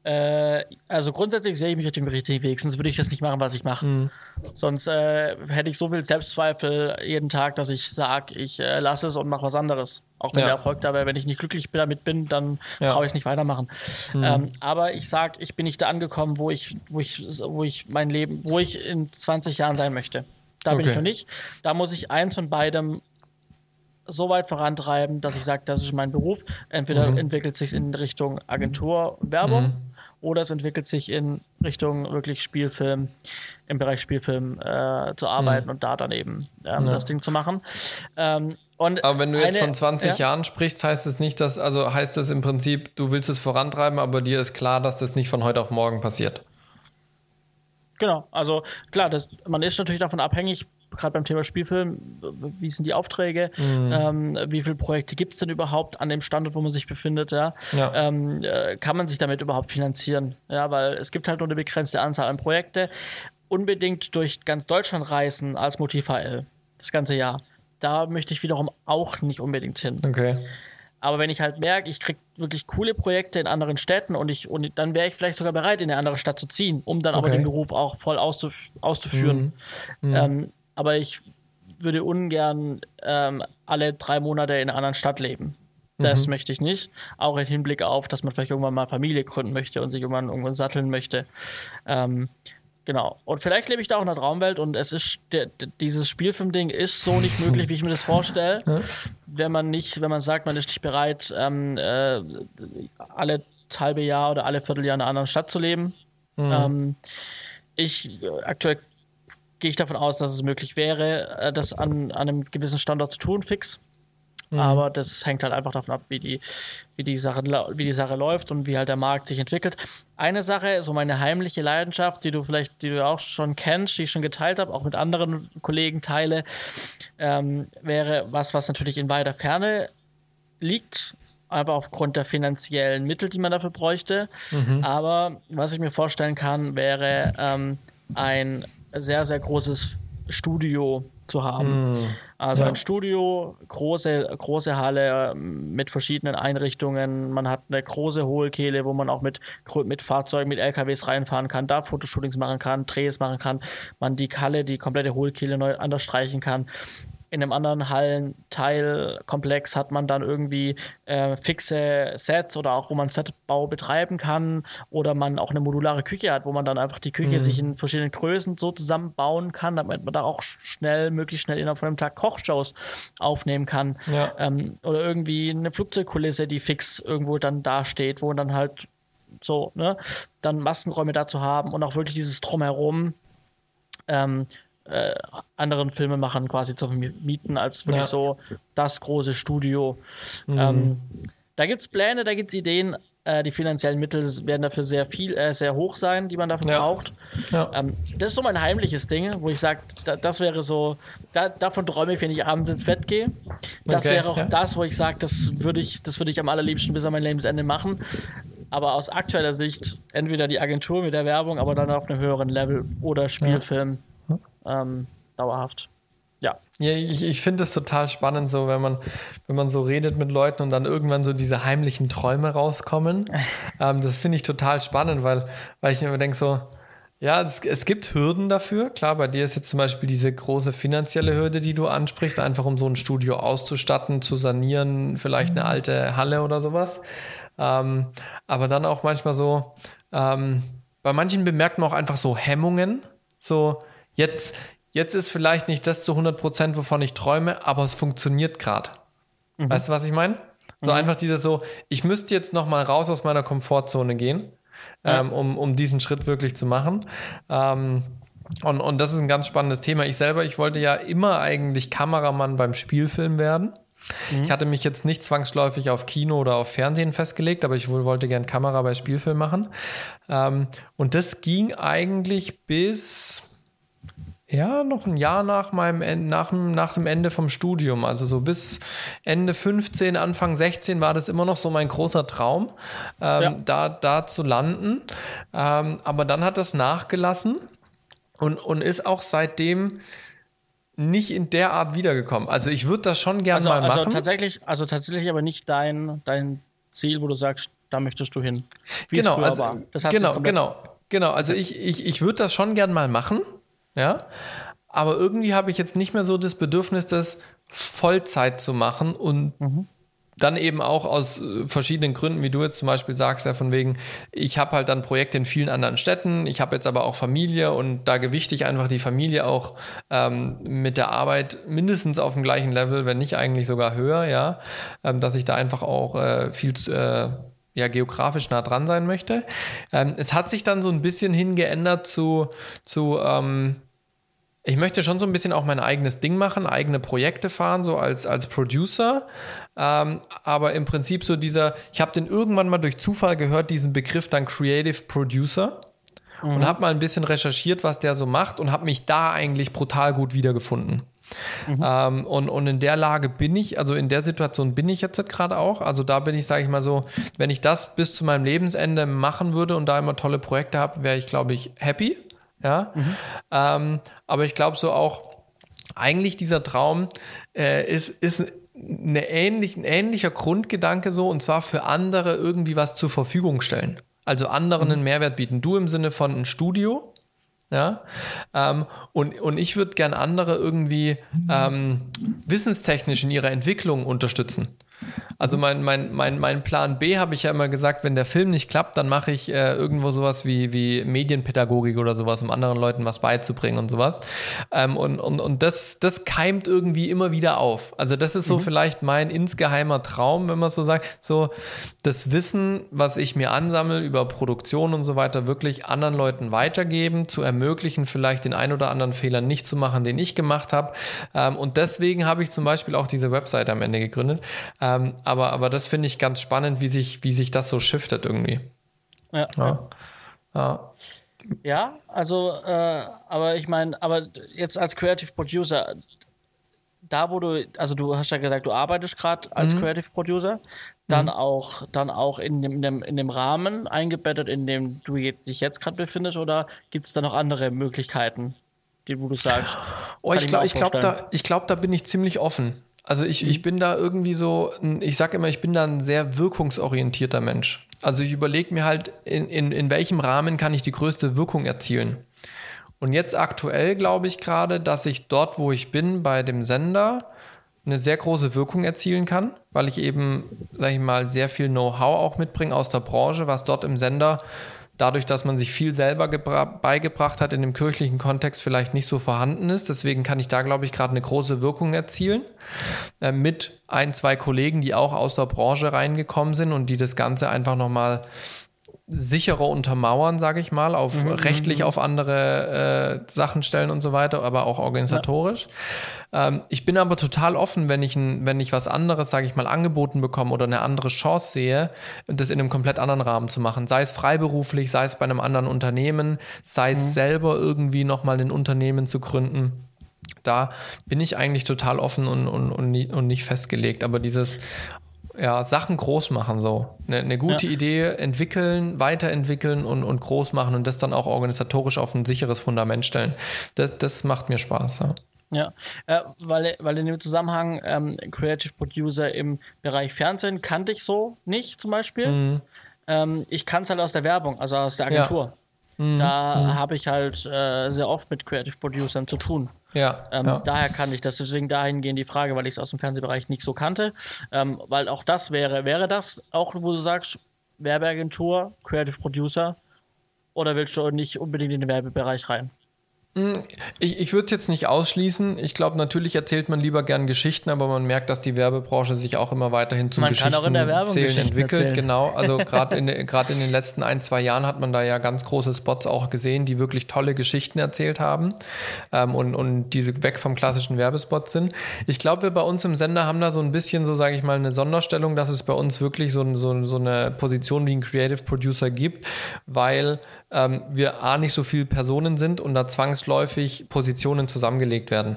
S2: Äh, also grundsätzlich sehe ich mich auf dem richtigen Weg, sonst würde ich das nicht machen, was ich mache. Mhm. Sonst äh, hätte ich so viel Selbstzweifel jeden Tag, dass ich sage, ich äh, lasse es und mache was anderes. Auch wenn ja. der Erfolg da wäre, wenn ich nicht glücklich damit bin, dann ja. brauche ich es nicht weitermachen. Mhm. Ähm, aber ich sage, ich bin nicht da angekommen, wo ich, wo ich, wo ich mein Leben, wo ich in 20 Jahren sein möchte. Da okay. bin ich noch nicht. Da muss ich eins von beidem so weit vorantreiben, dass ich sage, das ist mein Beruf. Entweder mhm. entwickelt sich in Richtung Agentur Werbung mhm oder es entwickelt sich in Richtung wirklich Spielfilm, im Bereich Spielfilm äh, zu arbeiten mhm. und da dann eben ähm, ja. das Ding zu machen. Ähm,
S1: aber wenn du jetzt eine, von 20 ja? Jahren sprichst, heißt es nicht, dass, also heißt es im Prinzip, du willst es vorantreiben, aber dir ist klar, dass das nicht von heute auf morgen passiert.
S2: Genau, also klar, das, man ist natürlich davon abhängig, gerade beim Thema Spielfilm, wie sind die Aufträge, mhm. ähm, wie viele Projekte gibt es denn überhaupt an dem Standort, wo man sich befindet, ja? ja. Ähm, äh, kann man sich damit überhaupt finanzieren? Ja, weil es gibt halt nur eine begrenzte Anzahl an Projekte. Unbedingt durch ganz Deutschland reisen als Motiv HL, das ganze Jahr. Da möchte ich wiederum auch nicht unbedingt hin.
S1: Okay.
S2: Aber wenn ich halt merke, ich kriege wirklich coole Projekte in anderen Städten und ich und dann wäre ich vielleicht sogar bereit, in eine andere Stadt zu ziehen, um dann okay. aber den Beruf auch voll auszuf auszuführen. Mhm. Mhm. Ähm, aber ich würde ungern ähm, alle drei Monate in einer anderen Stadt leben. Das mhm. möchte ich nicht. Auch im Hinblick auf, dass man vielleicht irgendwann mal Familie gründen möchte und sich irgendwann irgendwann satteln möchte. Ähm, genau. Und vielleicht lebe ich da auch in der Traumwelt und es ist der, dieses Spielfilm-Ding ist so nicht möglich, wie ich mir das vorstelle. wenn man nicht, wenn man sagt, man ist nicht bereit, ähm, äh, alle halbe Jahr oder alle Vierteljahr in einer anderen Stadt zu leben. Mhm. Ähm, ich äh, aktuell gehe ich davon aus, dass es möglich wäre, äh, das an, an einem gewissen Standort zu tun, fix. Mhm. Aber das hängt halt einfach davon ab, wie die, wie, die Sache, wie die Sache läuft und wie halt der Markt sich entwickelt. Eine Sache, so meine heimliche Leidenschaft, die du vielleicht, die du auch schon kennst, die ich schon geteilt habe, auch mit anderen Kollegen teile, ähm, wäre was, was natürlich in weiter Ferne liegt, aber aufgrund der finanziellen Mittel, die man dafür bräuchte. Mhm. Aber was ich mir vorstellen kann, wäre ähm, ein sehr, sehr großes Studio zu haben. Mm, also ja. ein Studio, große, große Halle ähm, mit verschiedenen Einrichtungen. Man hat eine große Hohlkehle, wo man auch mit, mit Fahrzeugen, mit LKWs reinfahren kann, da Fotoshootings machen kann, Drehs machen kann, man die Halle, die komplette Hohlkehle neu anders streichen kann in einem anderen Hallenteilkomplex hat man dann irgendwie äh, fixe Sets oder auch, wo man Setbau betreiben kann oder man auch eine modulare Küche hat, wo man dann einfach die Küche mhm. sich in verschiedenen Größen so zusammenbauen kann, damit man da auch schnell, möglichst schnell innerhalb von einem Tag Kochshows aufnehmen kann. Ja. Ähm, oder irgendwie eine Flugzeugkulisse, die fix irgendwo dann dasteht, wo dann halt so, ne, dann Maskenräume dazu haben und auch wirklich dieses Drumherum. Ähm, äh, anderen Filmemachern quasi zu vermieten, als wirklich ja. so das große Studio. Mhm. Ähm, da gibt es Pläne, da gibt es Ideen. Äh, die finanziellen Mittel werden dafür sehr viel, äh, sehr hoch sein, die man dafür ja. braucht. Ja. Ähm, das ist so mein heimliches Ding, wo ich sage, da, das wäre so, da, davon träume ich, wenn ich abends ins Bett gehe. Das okay, wäre auch das, wo ich sage, das würde ich, das würde ich am allerliebsten bis an mein Lebensende machen aber aus aktueller Sicht entweder die Agentur mit der Werbung, aber dann auf einem höheren Level oder Spielfilm ähm, dauerhaft. Ja.
S1: Ja, ich, ich finde es total spannend, so wenn man, wenn man so redet mit Leuten und dann irgendwann so diese heimlichen Träume rauskommen. ähm, das finde ich total spannend, weil, weil ich mir denke so, ja, es, es gibt Hürden dafür. Klar, bei dir ist jetzt zum Beispiel diese große finanzielle Hürde, die du ansprichst, einfach um so ein Studio auszustatten, zu sanieren, vielleicht eine alte Halle oder sowas. Ähm, aber dann auch manchmal so, ähm, bei manchen bemerkt man auch einfach so Hemmungen. So, Jetzt, jetzt ist vielleicht nicht das zu 100 Prozent, wovon ich träume, aber es funktioniert gerade. Mhm. Weißt du, was ich meine? So mhm. einfach dieses so, ich müsste jetzt noch mal raus aus meiner Komfortzone gehen, ja. ähm, um, um diesen Schritt wirklich zu machen. Ähm, und, und das ist ein ganz spannendes Thema. Ich selber, ich wollte ja immer eigentlich Kameramann beim Spielfilm werden. Mhm. Ich hatte mich jetzt nicht zwangsläufig auf Kino oder auf Fernsehen festgelegt, aber ich wollte gern Kamera bei Spielfilm machen. Ähm, und das ging eigentlich bis ja, noch ein Jahr nach meinem nach, nach dem Ende vom Studium. Also so bis Ende 15, Anfang 16 war das immer noch so mein großer Traum, ähm, ja. da, da zu landen. Ähm, aber dann hat das nachgelassen und, und ist auch seitdem nicht in der Art wiedergekommen. Also ich würde das schon gerne
S2: also,
S1: mal
S2: also
S1: machen.
S2: Tatsächlich, also tatsächlich aber nicht dein, dein Ziel, wo du sagst, da möchtest du hin.
S1: Wie genau, also, genau, genau, genau. Also ich, ich, ich würde das schon gerne mal machen. Ja. Aber irgendwie habe ich jetzt nicht mehr so das Bedürfnis, das Vollzeit zu machen und mhm. dann eben auch aus äh, verschiedenen Gründen, wie du jetzt zum Beispiel sagst, ja, von wegen, ich habe halt dann Projekte in vielen anderen Städten, ich habe jetzt aber auch Familie und da gewichte ich einfach die Familie auch ähm, mit der Arbeit mindestens auf dem gleichen Level, wenn nicht eigentlich sogar höher, ja, ähm, dass ich da einfach auch äh, viel äh, ja, geografisch nah dran sein möchte. Ähm, es hat sich dann so ein bisschen hingeändert zu, zu ähm, ich möchte schon so ein bisschen auch mein eigenes Ding machen, eigene Projekte fahren, so als, als Producer. Ähm, aber im Prinzip so dieser, ich habe den irgendwann mal durch Zufall gehört, diesen Begriff dann Creative Producer. Mhm. Und habe mal ein bisschen recherchiert, was der so macht und habe mich da eigentlich brutal gut wiedergefunden. Mhm. Ähm, und, und in der Lage bin ich, also in der Situation bin ich jetzt gerade auch. Also da bin ich, sage ich mal so, wenn ich das bis zu meinem Lebensende machen würde und da immer tolle Projekte habe, wäre ich, glaube ich, happy. Ja. Mhm. Ähm, aber ich glaube so auch, eigentlich dieser Traum äh, ist, ist eine ähnlich, ein ähnlicher Grundgedanke so, und zwar für andere irgendwie was zur Verfügung stellen. Also anderen mhm. einen Mehrwert bieten. Du im Sinne von ein Studio, ja, ähm, und, und ich würde gern andere irgendwie ähm, wissenstechnisch in ihrer Entwicklung unterstützen. Also mein, mein, mein, mein Plan B habe ich ja immer gesagt, wenn der Film nicht klappt, dann mache ich äh, irgendwo sowas wie, wie Medienpädagogik oder sowas, um anderen Leuten was beizubringen und sowas. Ähm, und und, und das, das keimt irgendwie immer wieder auf. Also das ist so mhm. vielleicht mein insgeheimer Traum, wenn man so sagt, so das Wissen, was ich mir ansammle über Produktion und so weiter, wirklich anderen Leuten weitergeben, zu ermöglichen, vielleicht den ein oder anderen Fehler nicht zu machen, den ich gemacht habe. Ähm, und deswegen habe ich zum Beispiel auch diese Website am Ende gegründet. Ähm, aber, aber das finde ich ganz spannend, wie sich, wie sich das so shiftet irgendwie.
S2: Ja. Ja, ja. ja also, äh, aber ich meine, aber jetzt als Creative Producer, da wo du, also du hast ja gesagt, du arbeitest gerade als mhm. Creative Producer, dann mhm. auch, dann auch in dem, in dem, in dem Rahmen eingebettet, in dem du dich jetzt gerade befindest, oder gibt es da noch andere Möglichkeiten, die, wo du sagst?
S1: Oh, ich glaube, ich glaube, da, ich glaube, da bin ich ziemlich offen. Also ich, mhm. ich bin da irgendwie so, ich sage immer, ich bin da ein sehr wirkungsorientierter Mensch. Also ich überlege mir halt, in, in, in welchem Rahmen kann ich die größte Wirkung erzielen. Und jetzt aktuell glaube ich gerade, dass ich dort, wo ich bin, bei dem Sender, eine sehr große Wirkung erzielen kann, weil ich eben, sage ich mal, sehr viel Know-how auch mitbringe aus der Branche, was dort im Sender dadurch, dass man sich viel selber beigebracht hat, in dem kirchlichen Kontext vielleicht nicht so vorhanden ist. Deswegen kann ich da, glaube ich, gerade eine große Wirkung erzielen. Äh, mit ein, zwei Kollegen, die auch aus der Branche reingekommen sind und die das Ganze einfach nochmal sicherer untermauern, sage ich mal, auf mhm, rechtlich mhm. auf andere äh, Sachen stellen und so weiter, aber auch organisatorisch. Ja. Ähm, ich bin aber total offen, wenn ich, ein, wenn ich was anderes, sage ich mal, angeboten bekomme oder eine andere Chance sehe, das in einem komplett anderen Rahmen zu machen. Sei es freiberuflich, sei es bei einem anderen Unternehmen, sei es mhm. selber irgendwie nochmal ein Unternehmen zu gründen da bin ich eigentlich total offen und, und, und, nie, und nicht festgelegt. Aber dieses ja, Sachen groß machen so. Eine, eine gute ja. Idee entwickeln, weiterentwickeln und, und groß machen und das dann auch organisatorisch auf ein sicheres Fundament stellen. Das, das macht mir Spaß. Ja.
S2: Ja, äh, weil, weil in dem Zusammenhang ähm, Creative Producer im Bereich Fernsehen kannte ich so nicht zum Beispiel. Mhm. Ähm, ich kann es halt aus der Werbung, also aus der Agentur. Ja. Mhm. Da mhm. habe ich halt äh, sehr oft mit Creative Producern zu tun. Ja, ähm, ja, Daher kann ich das. Deswegen dahingehend die Frage, weil ich es aus dem Fernsehbereich nicht so kannte. Ähm, weil auch das wäre, wäre das auch, wo du sagst, Werbeagentur, Creative Producer, oder willst du nicht unbedingt in den Werbebereich rein?
S1: Hm, ich, ich würde es jetzt nicht ausschließen. Ich glaube, natürlich erzählt man lieber gern Geschichten, aber man merkt, dass die Werbebranche sich auch immer weiterhin zum man Geschichten kann auch in der Werbung zählen entwickelt. Erzählen. Genau, also gerade in, in den letzten ein, zwei Jahren hat man da ja ganz große Spots auch gesehen, die wirklich tolle Geschichten erzählt haben ähm, und, und diese weg vom klassischen Werbespot sind. Ich glaube, wir bei uns im Sender haben da so ein bisschen, so sage ich mal, eine Sonderstellung, dass es bei uns wirklich so, so, so eine Position wie ein Creative Producer gibt, weil ähm, wir A nicht so viele Personen sind und da zwangsläufig Positionen zusammengelegt werden.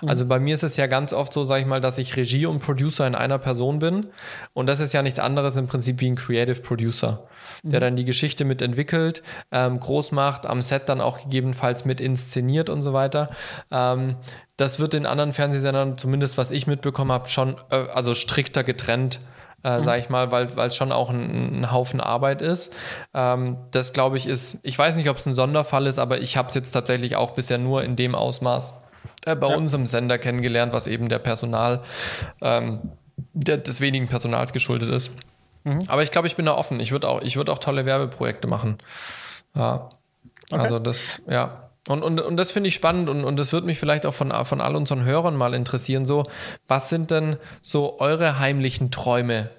S1: Mhm. Also bei mir ist es ja ganz oft so, sage ich mal, dass ich Regie und Producer in einer Person bin. Und das ist ja nichts anderes im Prinzip wie ein Creative Producer, der mhm. dann die Geschichte mitentwickelt, ähm, groß macht, am Set dann auch gegebenenfalls mit inszeniert und so weiter. Ähm, das wird in anderen Fernsehsendern, zumindest was ich mitbekommen habe, schon äh, also strikter getrennt äh, mhm. sage ich mal, weil es schon auch ein, ein, Haufen Arbeit ist. Ähm, das glaube ich ist, ich weiß nicht, ob es ein Sonderfall ist, aber ich habe es jetzt tatsächlich auch bisher nur in dem Ausmaß äh, bei ja. uns im Sender kennengelernt, was eben der Personal, ähm, der, des wenigen Personals geschuldet ist. Mhm. Aber ich glaube, ich bin da offen. Ich würde auch, ich würde auch tolle Werbeprojekte machen. Ja. Okay. Also das, ja. Und, und, und das finde ich spannend und, und das würde mich vielleicht auch von, von all unseren Hörern mal interessieren. So, was sind denn so eure heimlichen Träume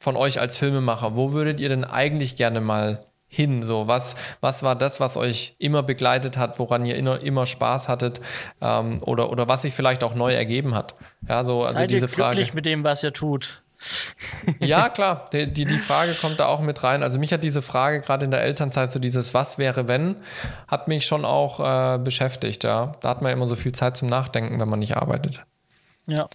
S1: von euch als Filmemacher? Wo würdet ihr denn eigentlich gerne mal hin? So, was, was war das, was euch immer begleitet hat, woran ihr immer, immer Spaß hattet ähm, oder, oder was sich vielleicht auch neu ergeben hat? Ja, so, also
S2: Seid
S1: diese
S2: ihr glücklich Frage. mit dem, was ihr tut?
S1: ja, klar, die, die, die, Frage kommt da auch mit rein. Also mich hat diese Frage gerade in der Elternzeit, so dieses Was wäre wenn, hat mich schon auch äh, beschäftigt, ja. Da hat man immer so viel Zeit zum Nachdenken, wenn man nicht arbeitet.
S2: Ja.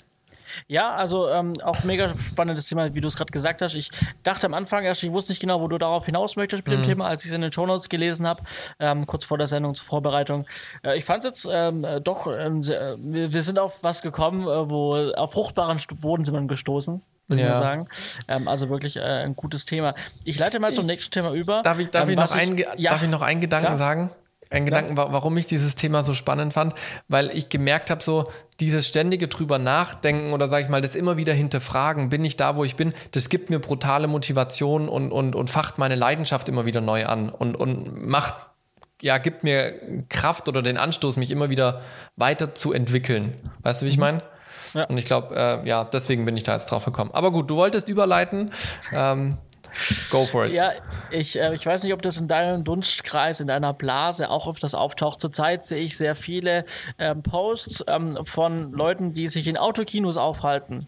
S2: Ja, also ähm, auch mega spannendes Thema, wie du es gerade gesagt hast. Ich dachte am Anfang erst, ich wusste nicht genau, wo du darauf hinaus möchtest mit mhm. dem Thema, als ich es in den Shownotes gelesen habe, ähm, kurz vor der Sendung zur Vorbereitung. Äh, ich fand es jetzt ähm, doch, ähm, sehr, wir, wir, sind auf was gekommen, äh, wo auf fruchtbaren Boden sind wir gestoßen würde ja. ich mal sagen. Ähm, also wirklich äh, ein gutes Thema. Ich leite mal zum nächsten Thema über.
S1: Darf ich, darf ähm, ich, noch, ein, ja, darf ich noch einen Gedanken klar? sagen? ein Gedanken, warum ich dieses Thema so spannend fand, weil ich gemerkt habe, so dieses ständige drüber nachdenken oder sage ich mal, das immer wieder hinterfragen, bin ich da, wo ich bin, das gibt mir brutale Motivation und, und, und facht meine Leidenschaft immer wieder neu an und, und macht, ja, gibt mir Kraft oder den Anstoß, mich immer wieder weiter zu entwickeln. Weißt du, wie ich mhm. meine? Ja. Und ich glaube, äh, ja, deswegen bin ich da jetzt drauf gekommen. Aber gut, du wolltest überleiten. Ähm, Go for it.
S2: Ja, ich, äh, ich weiß nicht, ob das in deinem Dunstkreis, in deiner Blase auch öfters auftaucht. Zurzeit sehe ich sehr viele ähm, Posts ähm, von Leuten, die sich in Autokinos aufhalten.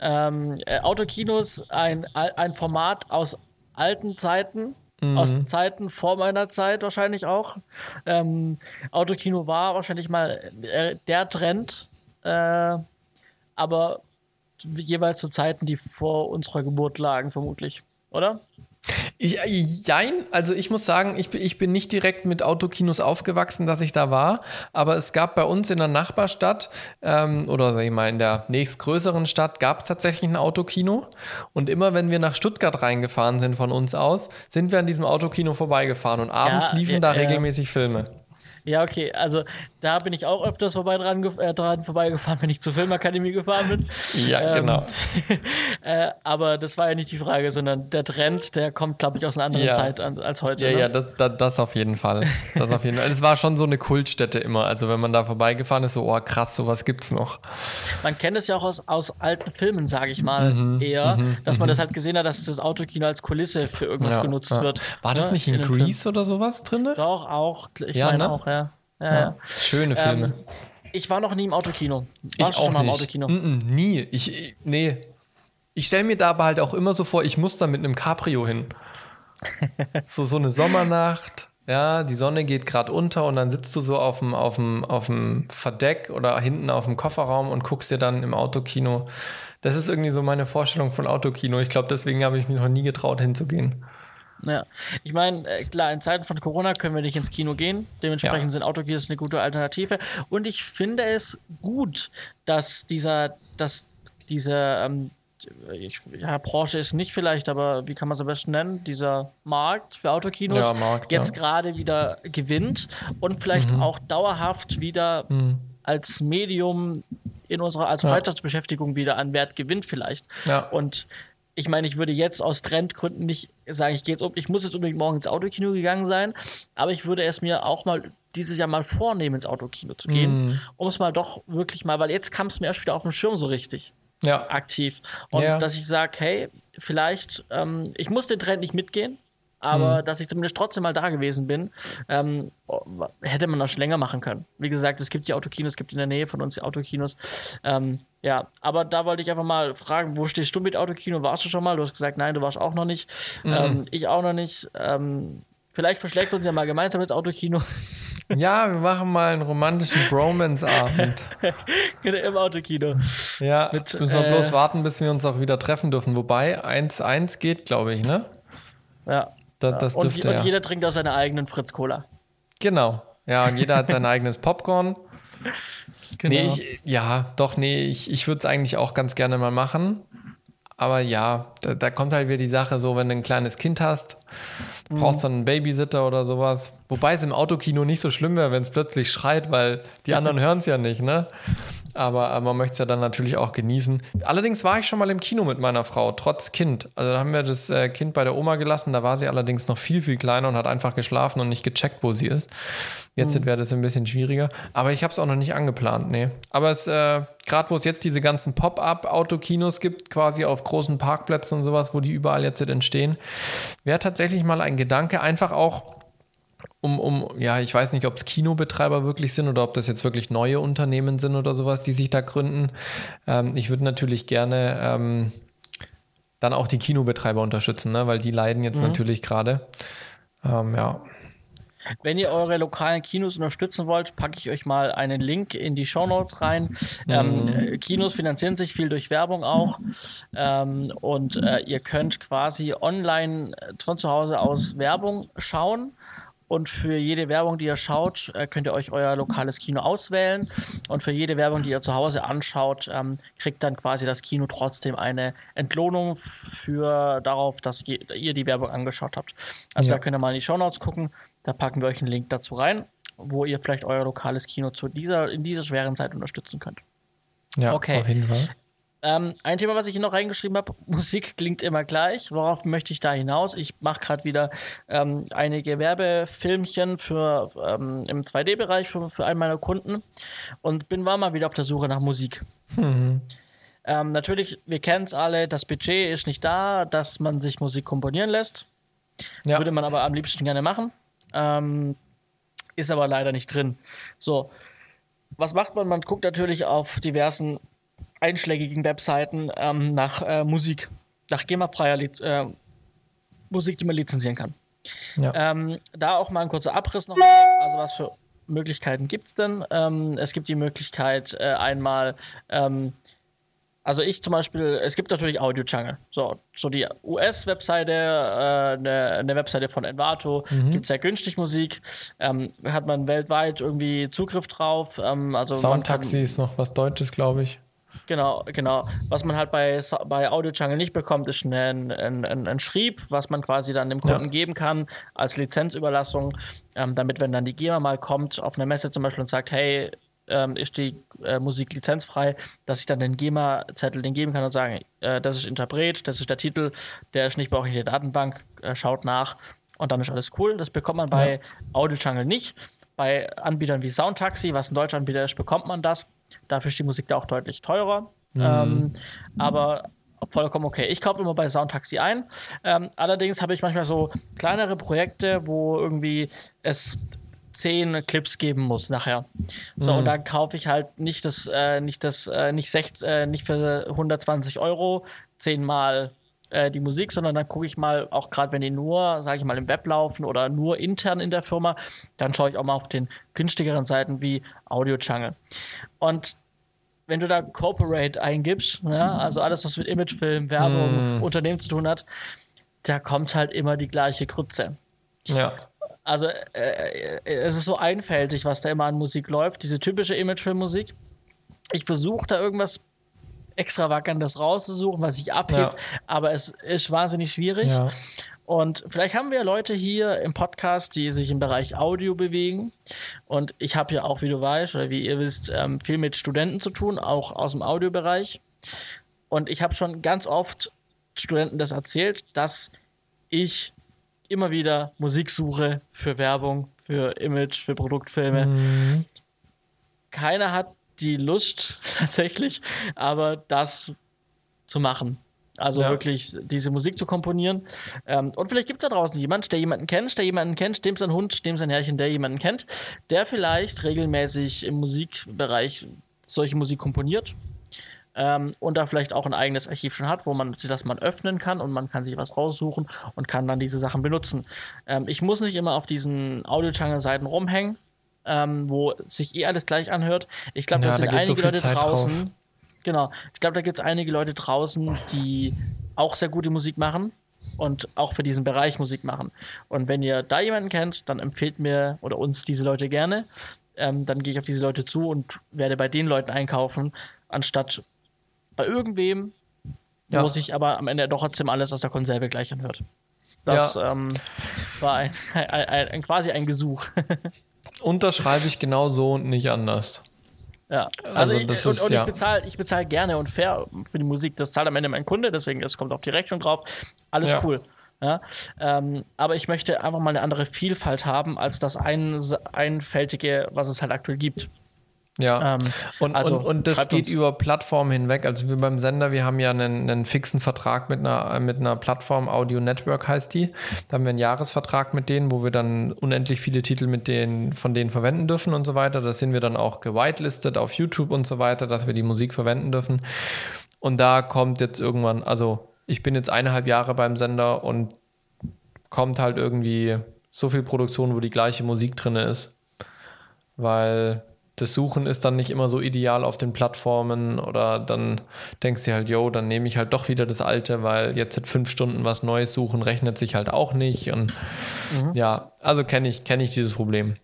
S2: Ähm, äh, Autokinos, ein, ein Format aus alten Zeiten, mhm. aus Zeiten vor meiner Zeit wahrscheinlich auch. Ähm, Autokino war wahrscheinlich mal äh, der Trend, äh, aber jeweils zu Zeiten, die vor unserer Geburt lagen, vermutlich oder?
S1: Ich, jein, also ich muss sagen, ich, ich bin nicht direkt mit Autokinos aufgewachsen, dass ich da war, aber es gab bei uns in der Nachbarstadt ähm, oder sag ich mal in der nächstgrößeren Stadt gab es tatsächlich ein Autokino und immer wenn wir nach Stuttgart reingefahren sind von uns aus, sind wir an diesem Autokino vorbeigefahren und abends ja, liefen ja, da regelmäßig Filme.
S2: Ja, okay, also da bin ich auch öfters vorbei dran, äh, dran vorbeigefahren, wenn ich zur Filmakademie gefahren bin.
S1: Ja, ähm, genau.
S2: äh, aber das war ja nicht die Frage, sondern der Trend, der kommt, glaube ich, aus einer anderen ja. Zeit an, als heute.
S1: Ja,
S2: ne?
S1: ja, das, das, das, auf jeden Fall. Das auf jeden Fall. Es war schon so eine Kultstätte immer. Also wenn man da vorbeigefahren ist, so, oh krass, sowas gibt's noch.
S2: Man kennt es ja auch aus, aus alten Filmen, sage ich mal, mhm, eher, mhm, dass man mhm. das halt gesehen hat, dass das Autokino als Kulisse für irgendwas ja, genutzt ja. wird.
S1: War das ne? nicht in, in Grease oder sowas drin?
S2: Doch, auch. Ich ja, meine ne? auch, ja. Ja.
S1: Schöne Filme. Ähm,
S2: ich war noch nie im Autokino. Warst
S1: ich auch schon mal im Autokino? Mm -mm, nie. Ich, nee. Ich stelle mir da aber halt auch immer so vor, ich muss da mit einem Cabrio hin. so, so eine Sommernacht, ja, die Sonne geht gerade unter und dann sitzt du so auf dem, auf, dem, auf dem Verdeck oder hinten auf dem Kofferraum und guckst dir dann im Autokino. Das ist irgendwie so meine Vorstellung von Autokino. Ich glaube, deswegen habe ich mich noch nie getraut hinzugehen.
S2: Ja, ich meine, äh, klar, in Zeiten von Corona können wir nicht ins Kino gehen. Dementsprechend ja. sind Autokinos eine gute Alternative. Und ich finde es gut, dass dieser, dass diese, ähm, ich, ja, Branche ist nicht vielleicht, aber wie kann man es am besten nennen? Dieser Markt für Autokinos ja, Markt, jetzt ja. gerade wieder gewinnt und vielleicht mhm. auch dauerhaft wieder mhm. als Medium in unserer als Freizeitbeschäftigung wieder an Wert gewinnt vielleicht. Ja. Und ich meine, ich würde jetzt aus Trendgründen nicht sagen, ich gehe jetzt um, ich muss jetzt unbedingt morgen ins Autokino gegangen sein, aber ich würde es mir auch mal dieses Jahr mal vornehmen, ins Autokino zu gehen, mm. um es mal doch wirklich mal, weil jetzt kam es mir erst wieder auf den Schirm so richtig ja. aktiv. Und ja. dass ich sage, hey, vielleicht, ähm, ich muss den Trend nicht mitgehen, aber mhm. dass ich zumindest trotzdem mal da gewesen bin, ähm, hätte man das schon länger machen können. Wie gesagt, es gibt die Autokinos, es gibt in der Nähe von uns die Autokinos. Ähm, ja, aber da wollte ich einfach mal fragen, wo stehst du mit Autokino? Warst du schon mal? Du hast gesagt, nein, du warst auch noch nicht. Mhm. Ähm, ich auch noch nicht. Ähm, vielleicht verschlägt uns ja mal gemeinsam ins Autokino.
S1: Ja, wir machen mal einen romantischen Bromance-Abend.
S2: Genau, Im Autokino.
S1: Ja, Mit, müssen wir äh, bloß warten, bis wir uns auch wieder treffen dürfen. Wobei 1-1 geht, glaube ich, ne?
S2: Ja.
S1: Da, das
S2: und,
S1: dürfte,
S2: und
S1: ja.
S2: jeder trinkt aus seiner eigenen Fritz-Cola.
S1: Genau. Ja, und jeder hat sein eigenes Popcorn. Genau. Nee, ich, ja, doch, nee, ich, ich würde es eigentlich auch ganz gerne mal machen. Aber ja, da, da, kommt halt wieder die Sache so, wenn du ein kleines Kind hast, du brauchst dann einen Babysitter oder sowas. Wobei es im Autokino nicht so schlimm wäre, wenn es plötzlich schreit, weil die anderen hören es ja nicht, ne? Aber, aber man möchte es ja dann natürlich auch genießen. Allerdings war ich schon mal im Kino mit meiner Frau, trotz Kind. Also da haben wir das äh, Kind bei der Oma gelassen, da war sie allerdings noch viel, viel kleiner und hat einfach geschlafen und nicht gecheckt, wo sie ist. Jetzt mhm. wäre das ein bisschen schwieriger, aber ich habe es auch noch nicht angeplant, nee. Aber es, äh, gerade wo es jetzt diese ganzen Pop-up-Autokinos gibt, quasi auf großen Parkplätzen und sowas, wo die überall jetzt entstehen, wäre tatsächlich mal ein Gedanke, einfach auch um, um, ja, ich weiß nicht, ob es Kinobetreiber wirklich sind oder ob das jetzt wirklich neue Unternehmen sind oder sowas, die sich da gründen. Ähm, ich würde natürlich gerne ähm, dann auch die Kinobetreiber unterstützen, ne? weil die leiden jetzt mhm. natürlich gerade. Ähm, ja.
S2: Wenn ihr eure lokalen Kinos unterstützen wollt, packe ich euch mal einen Link in die Show Notes rein. Ähm, mhm. Ähm, Kinos finanzieren sich viel durch Werbung auch. Ähm, und äh, ihr könnt quasi online von zu Hause aus Werbung schauen und für jede Werbung, die ihr schaut, äh, könnt ihr euch euer lokales Kino auswählen und für jede Werbung, die ihr zu Hause anschaut, ähm, kriegt dann quasi das Kino trotzdem eine Entlohnung für darauf, dass ihr die Werbung angeschaut habt. Also ja. da könnt ihr mal in die Shownotes gucken, da packen wir euch einen Link dazu rein, wo ihr vielleicht euer lokales Kino zu dieser, in dieser schweren Zeit unterstützen könnt.
S1: Ja, okay. auf jeden Fall.
S2: Ähm, ein Thema, was ich hier noch reingeschrieben habe, Musik klingt immer gleich. Worauf möchte ich da hinaus? Ich mache gerade wieder ähm, einige Werbefilmchen für, ähm, im 2D-Bereich für, für einen meiner Kunden und bin war mal wieder auf der Suche nach Musik. Mhm. Ähm, natürlich, wir kennen es alle, das Budget ist nicht da, dass man sich Musik komponieren lässt. Ja. Würde man aber am liebsten gerne machen. Ähm, ist aber leider nicht drin. So, was macht man? Man guckt natürlich auf diversen einschlägigen Webseiten ähm, nach äh, Musik, nach GEMA-freier äh, Musik, die man lizenzieren kann. Ja. Ähm, da auch mal ein kurzer Abriss noch. Also was für Möglichkeiten gibt es denn? Ähm, es gibt die Möglichkeit äh, einmal ähm, also ich zum Beispiel, es gibt natürlich Audio Jungle. So, so die US-Webseite, äh, eine, eine, Webseite von Envato, mhm. gibt sehr günstig Musik, ähm, hat man weltweit irgendwie Zugriff drauf. Ähm, also
S1: Soundtaxi ist noch was Deutsches, glaube ich.
S2: Genau, genau. Was man halt bei, bei Audio Jungle nicht bekommt, ist ein, ein, ein, ein Schrieb, was man quasi dann dem Kunden ja. geben kann als Lizenzüberlassung, ähm, damit, wenn dann die GEMA mal kommt auf eine Messe zum Beispiel und sagt, hey, ähm, ist die äh, Musik lizenzfrei, dass ich dann den GEMA-Zettel den geben kann und sagen, äh, das ist Interpret, das ist der Titel, der ist nicht bei euch in der Datenbank, äh, schaut nach und dann ist alles cool. Das bekommt man bei ja. Audio Jungle nicht. Bei Anbietern wie Soundtaxi, was ein deutscher Anbieter ist, bekommt man das. Dafür ist die Musik da auch deutlich teurer. Mhm. Ähm, aber vollkommen okay. Ich kaufe immer bei Soundtaxi ein. Ähm, allerdings habe ich manchmal so kleinere Projekte, wo irgendwie es zehn Clips geben muss nachher. So, mhm. und dann kaufe ich halt nicht das, äh, nicht das, äh, nicht, 60, äh, nicht für 120 Euro zehnmal äh, die Musik, sondern dann gucke ich mal, auch gerade wenn die nur, sage ich mal, im Web laufen oder nur intern in der Firma, dann schaue ich auch mal auf den günstigeren Seiten wie Audio Jungle. Und wenn du da Corporate eingibst, ja, also alles, was mit Imagefilm, Werbung, mm. Unternehmen zu tun hat, da kommt halt immer die gleiche Grütze. Ja. Also äh, äh, es ist so einfältig, was da immer an Musik läuft, diese typische Imagefilm-Musik. Ich versuche da irgendwas Extravagantes rauszusuchen, was sich abhebt, ja. aber es ist wahnsinnig schwierig. Ja. Und vielleicht haben wir Leute hier im Podcast, die sich im Bereich Audio bewegen. Und ich habe ja auch, wie du weißt oder wie ihr wisst, ähm, viel mit Studenten zu tun, auch aus dem Audiobereich. Und ich habe schon ganz oft Studenten das erzählt, dass ich immer wieder Musik suche für Werbung, für Image, für Produktfilme. Mhm. Keiner hat die Lust tatsächlich, aber das zu machen. Also ja. wirklich diese Musik zu komponieren. Ähm, und vielleicht gibt es da draußen jemand, der jemanden kennt, der jemanden kennt, dem sein Hund, dem sein Herrchen, der jemanden kennt, der vielleicht regelmäßig im Musikbereich solche Musik komponiert ähm, und da vielleicht auch ein eigenes Archiv schon hat, wo man das mal öffnen kann und man kann sich was raussuchen und kann dann diese Sachen benutzen. Ähm, ich muss nicht immer auf diesen Audio-Channel-Seiten rumhängen, ähm, wo sich eh alles gleich anhört. Ich glaube, ja, da sind einige so Leute Zeit draußen. Drauf. Genau, ich glaube, da gibt es einige Leute draußen, die auch sehr gute Musik machen und auch für diesen Bereich Musik machen. Und wenn ihr da jemanden kennt, dann empfehlt mir oder uns diese Leute gerne. Ähm, dann gehe ich auf diese Leute zu und werde bei den Leuten einkaufen, anstatt bei irgendwem, ja. wo sich aber am Ende doch trotzdem alles aus der Konserve gleich anhört. Das ja. ähm, war ein, ein, ein, quasi ein Gesuch.
S1: Unterschreibe ich genau so und nicht anders.
S2: Ja, also, also ich, ist, und, und ja. ich bezahle ich bezahl gerne und fair für die Musik. Das zahlt am Ende mein Kunde, deswegen es kommt auf die Rechnung drauf. Alles ja. cool. Ja, ähm, aber ich möchte einfach mal eine andere Vielfalt haben als das ein, einfältige, was es halt aktuell gibt.
S1: Ja, ähm, und, also und, und das geht über Plattformen hinweg. Also wir beim Sender, wir haben ja einen, einen fixen Vertrag mit einer, mit einer Plattform, Audio Network heißt die. Da haben wir einen Jahresvertrag mit denen, wo wir dann unendlich viele Titel mit denen, von denen verwenden dürfen und so weiter. Da sind wir dann auch gewitelistet auf YouTube und so weiter, dass wir die Musik verwenden dürfen. Und da kommt jetzt irgendwann, also ich bin jetzt eineinhalb Jahre beim Sender und kommt halt irgendwie so viel Produktion, wo die gleiche Musik drin ist. Weil das Suchen ist dann nicht immer so ideal auf den Plattformen oder dann denkst du halt, yo, dann nehme ich halt doch wieder das alte, weil jetzt seit fünf Stunden was Neues suchen rechnet sich halt auch nicht. Und mhm. ja, also kenne ich, kenne ich dieses Problem.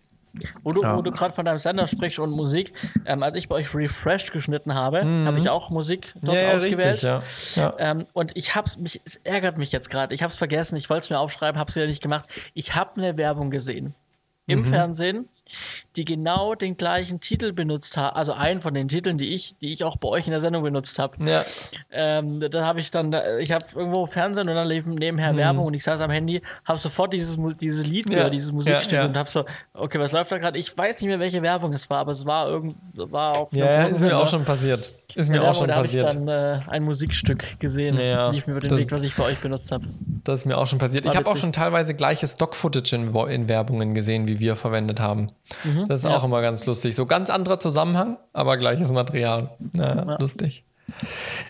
S2: Wo du, ja. du gerade von deinem Sender sprichst und Musik, ähm, als ich bei euch Refreshed geschnitten habe, mhm. habe ich auch Musik dort ja, ausgewählt. Richtig, ja. Ähm, und ich hab's mich, es ärgert mich jetzt gerade. Ich habe es vergessen, ich wollte es mir aufschreiben, habe es wieder nicht gemacht. Ich habe eine Werbung gesehen im mhm. Fernsehen die genau den gleichen Titel benutzt haben, also einen von den Titeln, die ich, die ich auch bei euch in der Sendung benutzt habe. Ja. Ähm, da habe ich dann, ich habe irgendwo Fernsehen und dann nebenher mhm. Werbung und ich saß am Handy, habe sofort dieses, dieses Lied ja. dieses Musikstück ja, ja. und habe so, okay, was läuft da gerade? Ich weiß nicht mehr, welche Werbung es war, aber es war irgend, war
S1: auf Ja, ist mir auch schon passiert. Ist mir auch schon passiert.
S2: Da habe ich dann äh, ein Musikstück gesehen, ja, lief mir über den das, Weg, was ich bei euch benutzt habe.
S1: Das ist mir auch schon passiert. War ich habe auch schon teilweise gleiches Stock-Footage in, in Werbungen gesehen, wie wir verwendet haben. Mhm. Das ist ja. auch immer ganz lustig. So ganz anderer Zusammenhang, aber gleiches Material. Ja, ja. Lustig.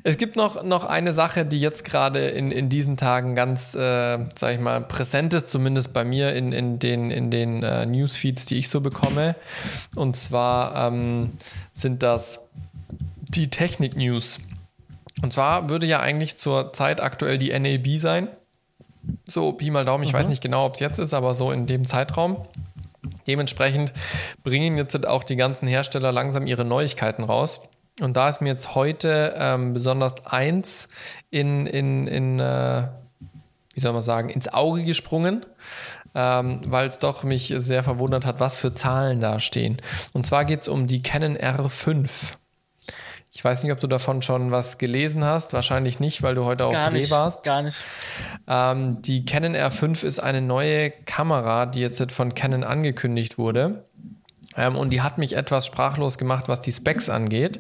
S1: Es gibt noch, noch eine Sache, die jetzt gerade in, in diesen Tagen ganz, äh, sag ich mal, präsent ist, zumindest bei mir in, in den, in den äh, Newsfeeds, die ich so bekomme. Und zwar ähm, sind das die Technik-News. Und zwar würde ja eigentlich zur Zeit aktuell die NAB sein. So, Pi mal Daumen, ich mhm. weiß nicht genau, ob es jetzt ist, aber so in dem Zeitraum. Dementsprechend bringen jetzt auch die ganzen Hersteller langsam ihre Neuigkeiten raus. Und da ist mir jetzt heute ähm, besonders eins in, in, in äh, wie soll man sagen, ins Auge gesprungen, ähm, weil es doch mich sehr verwundert hat, was für Zahlen da stehen. Und zwar geht es um die Canon R5. Ich weiß nicht, ob du davon schon was gelesen hast. Wahrscheinlich nicht, weil du heute auf gar Dreh
S2: nicht,
S1: warst.
S2: Gar nicht.
S1: Ähm, die Canon R5 ist eine neue Kamera, die jetzt von Canon angekündigt wurde. Ähm, und die hat mich etwas sprachlos gemacht, was die Specs angeht,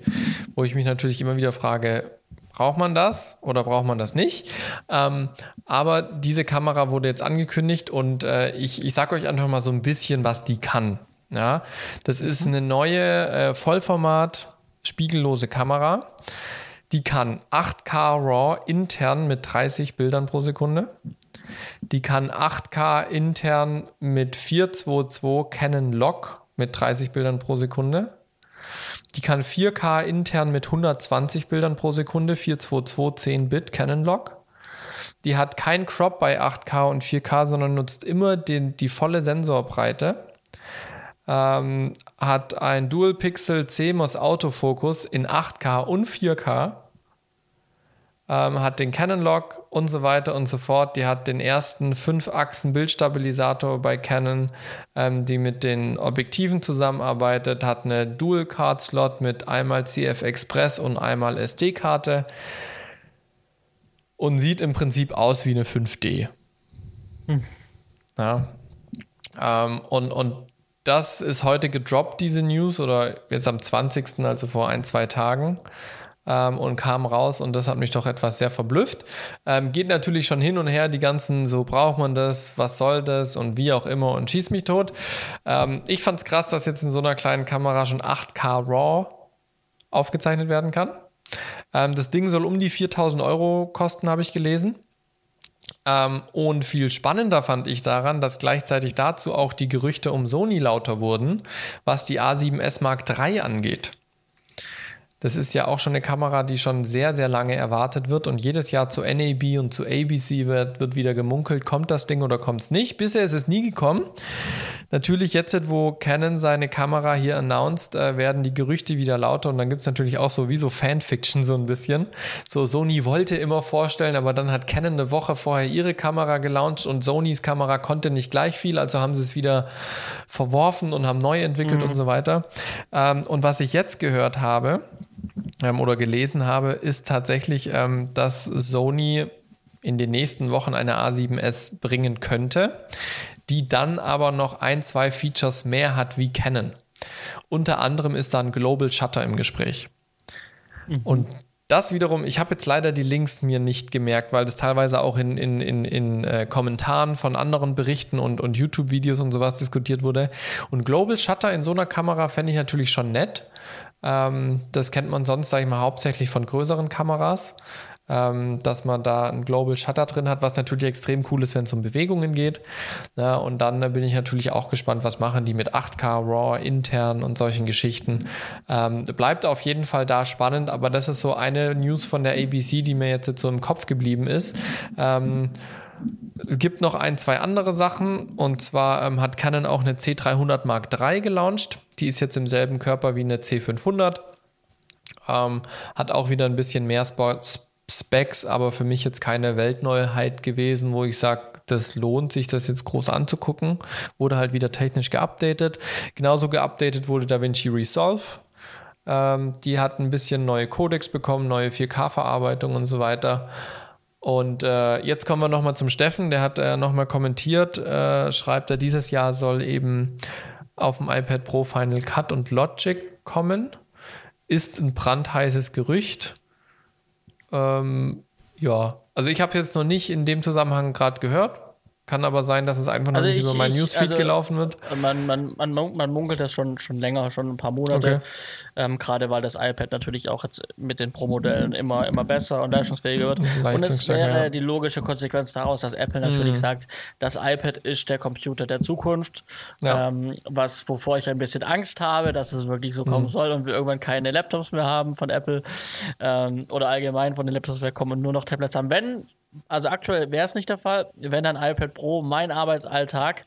S1: wo ich mich natürlich immer wieder frage, braucht man das oder braucht man das nicht? Ähm, aber diese Kamera wurde jetzt angekündigt und äh, ich, ich sage euch einfach mal so ein bisschen, was die kann. Ja, das ist eine neue äh, Vollformat spiegellose Kamera. Die kann 8K RAW intern mit 30 Bildern pro Sekunde. Die kann 8K intern mit 422 Canon Log mit 30 Bildern pro Sekunde. Die kann 4K intern mit 120 Bildern pro Sekunde, 422 10 Bit Canon Log. Die hat kein Crop bei 8K und 4K, sondern nutzt immer den, die volle Sensorbreite ähm, hat ein Dual Pixel CMOS Autofokus in 8K und 4K, ähm, hat den Canon Lock und so weiter und so fort. Die hat den ersten 5-Achsen Bildstabilisator bei Canon, ähm, die mit den Objektiven zusammenarbeitet, hat eine Dual Card Slot mit einmal CF Express und einmal SD-Karte und sieht im Prinzip aus wie eine 5D. Hm. Ja. Ähm, und, und das ist heute gedroppt, diese News, oder jetzt am 20., also vor ein, zwei Tagen. Ähm, und kam raus und das hat mich doch etwas sehr verblüfft. Ähm, geht natürlich schon hin und her, die ganzen, so braucht man das, was soll das und wie auch immer und schießt mich tot. Ähm, ich fand es krass, dass jetzt in so einer kleinen Kamera schon 8K RAW aufgezeichnet werden kann. Ähm, das Ding soll um die 4000 Euro kosten, habe ich gelesen. Ähm, und viel spannender fand ich daran, dass gleichzeitig dazu auch die Gerüchte um Sony lauter wurden, was die A7S Mark III angeht. Das ist ja auch schon eine Kamera, die schon sehr, sehr lange erwartet wird und jedes Jahr zu NAB und zu ABC wird, wird wieder gemunkelt, kommt das Ding oder kommt es nicht. Bisher ist es nie gekommen. Natürlich jetzt, wo Canon seine Kamera hier announced, äh, werden die Gerüchte wieder lauter und dann gibt es natürlich auch so wie so Fanfiction so ein bisschen. So Sony wollte immer vorstellen, aber dann hat Canon eine Woche vorher ihre Kamera gelauncht und Sonys Kamera konnte nicht gleich viel, also haben sie es wieder verworfen und haben neu entwickelt mhm. und so weiter. Ähm, und was ich jetzt gehört habe, ähm, oder gelesen habe, ist tatsächlich, ähm, dass Sony in den nächsten Wochen eine A7S bringen könnte, die dann aber noch ein, zwei Features mehr hat wie Canon. Unter anderem ist da ein Global Shutter im Gespräch. Mhm. Und das wiederum, ich habe jetzt leider die Links mir nicht gemerkt, weil das teilweise auch in, in, in, in äh, Kommentaren von anderen Berichten und, und YouTube-Videos und sowas diskutiert wurde. Und Global Shutter in so einer Kamera fände ich natürlich schon nett. Ähm, das kennt man sonst, sage ich mal, hauptsächlich von größeren Kameras. Ähm, dass man da ein Global Shutter drin hat, was natürlich extrem cool ist, wenn es um Bewegungen geht. Ja, und dann äh, bin ich natürlich auch gespannt, was machen die mit 8K RAW intern und solchen Geschichten. Ähm, bleibt auf jeden Fall da spannend, aber das ist so eine News von der ABC, die mir jetzt, jetzt so im Kopf geblieben ist. Ähm, es gibt noch ein, zwei andere Sachen und zwar ähm, hat Canon auch eine C300 Mark III gelauncht. Die ist jetzt im selben Körper wie eine C500. Ähm, hat auch wieder ein bisschen mehr Sports Specs, aber für mich jetzt keine Weltneuheit gewesen, wo ich sage, das lohnt sich, das jetzt groß anzugucken. Wurde halt wieder technisch geupdatet. Genauso geupdatet wurde DaVinci Resolve. Ähm, die hat ein bisschen neue Codecs bekommen, neue 4K-Verarbeitung und so weiter. Und äh, jetzt kommen wir nochmal zum Steffen, der hat äh, nochmal kommentiert, äh, schreibt er, dieses Jahr soll eben auf dem iPad Pro Final Cut und Logic kommen. Ist ein brandheißes Gerücht. Ähm, ja, also ich habe jetzt noch nicht in dem Zusammenhang gerade gehört. Kann aber sein, dass es einfach noch also nicht ich, über mein ich, Newsfeed also gelaufen wird.
S2: Man, man, man, man munkelt das schon, schon länger, schon ein paar Monate. Okay. Ähm, Gerade weil das iPad natürlich auch jetzt mit den Pro-Modellen immer, immer besser und leistungsfähiger wird. Und es wäre ja. die logische Konsequenz daraus, dass Apple natürlich mhm. sagt, das iPad ist der Computer der Zukunft. Ja. Ähm, was, wovor ich ein bisschen Angst habe, dass es wirklich so kommen mhm. soll und wir irgendwann keine Laptops mehr haben von Apple ähm, oder allgemein von den Laptops wegkommen und nur noch Tablets haben. Wenn also aktuell wäre es nicht der Fall, wenn ein iPad Pro meinen Arbeitsalltag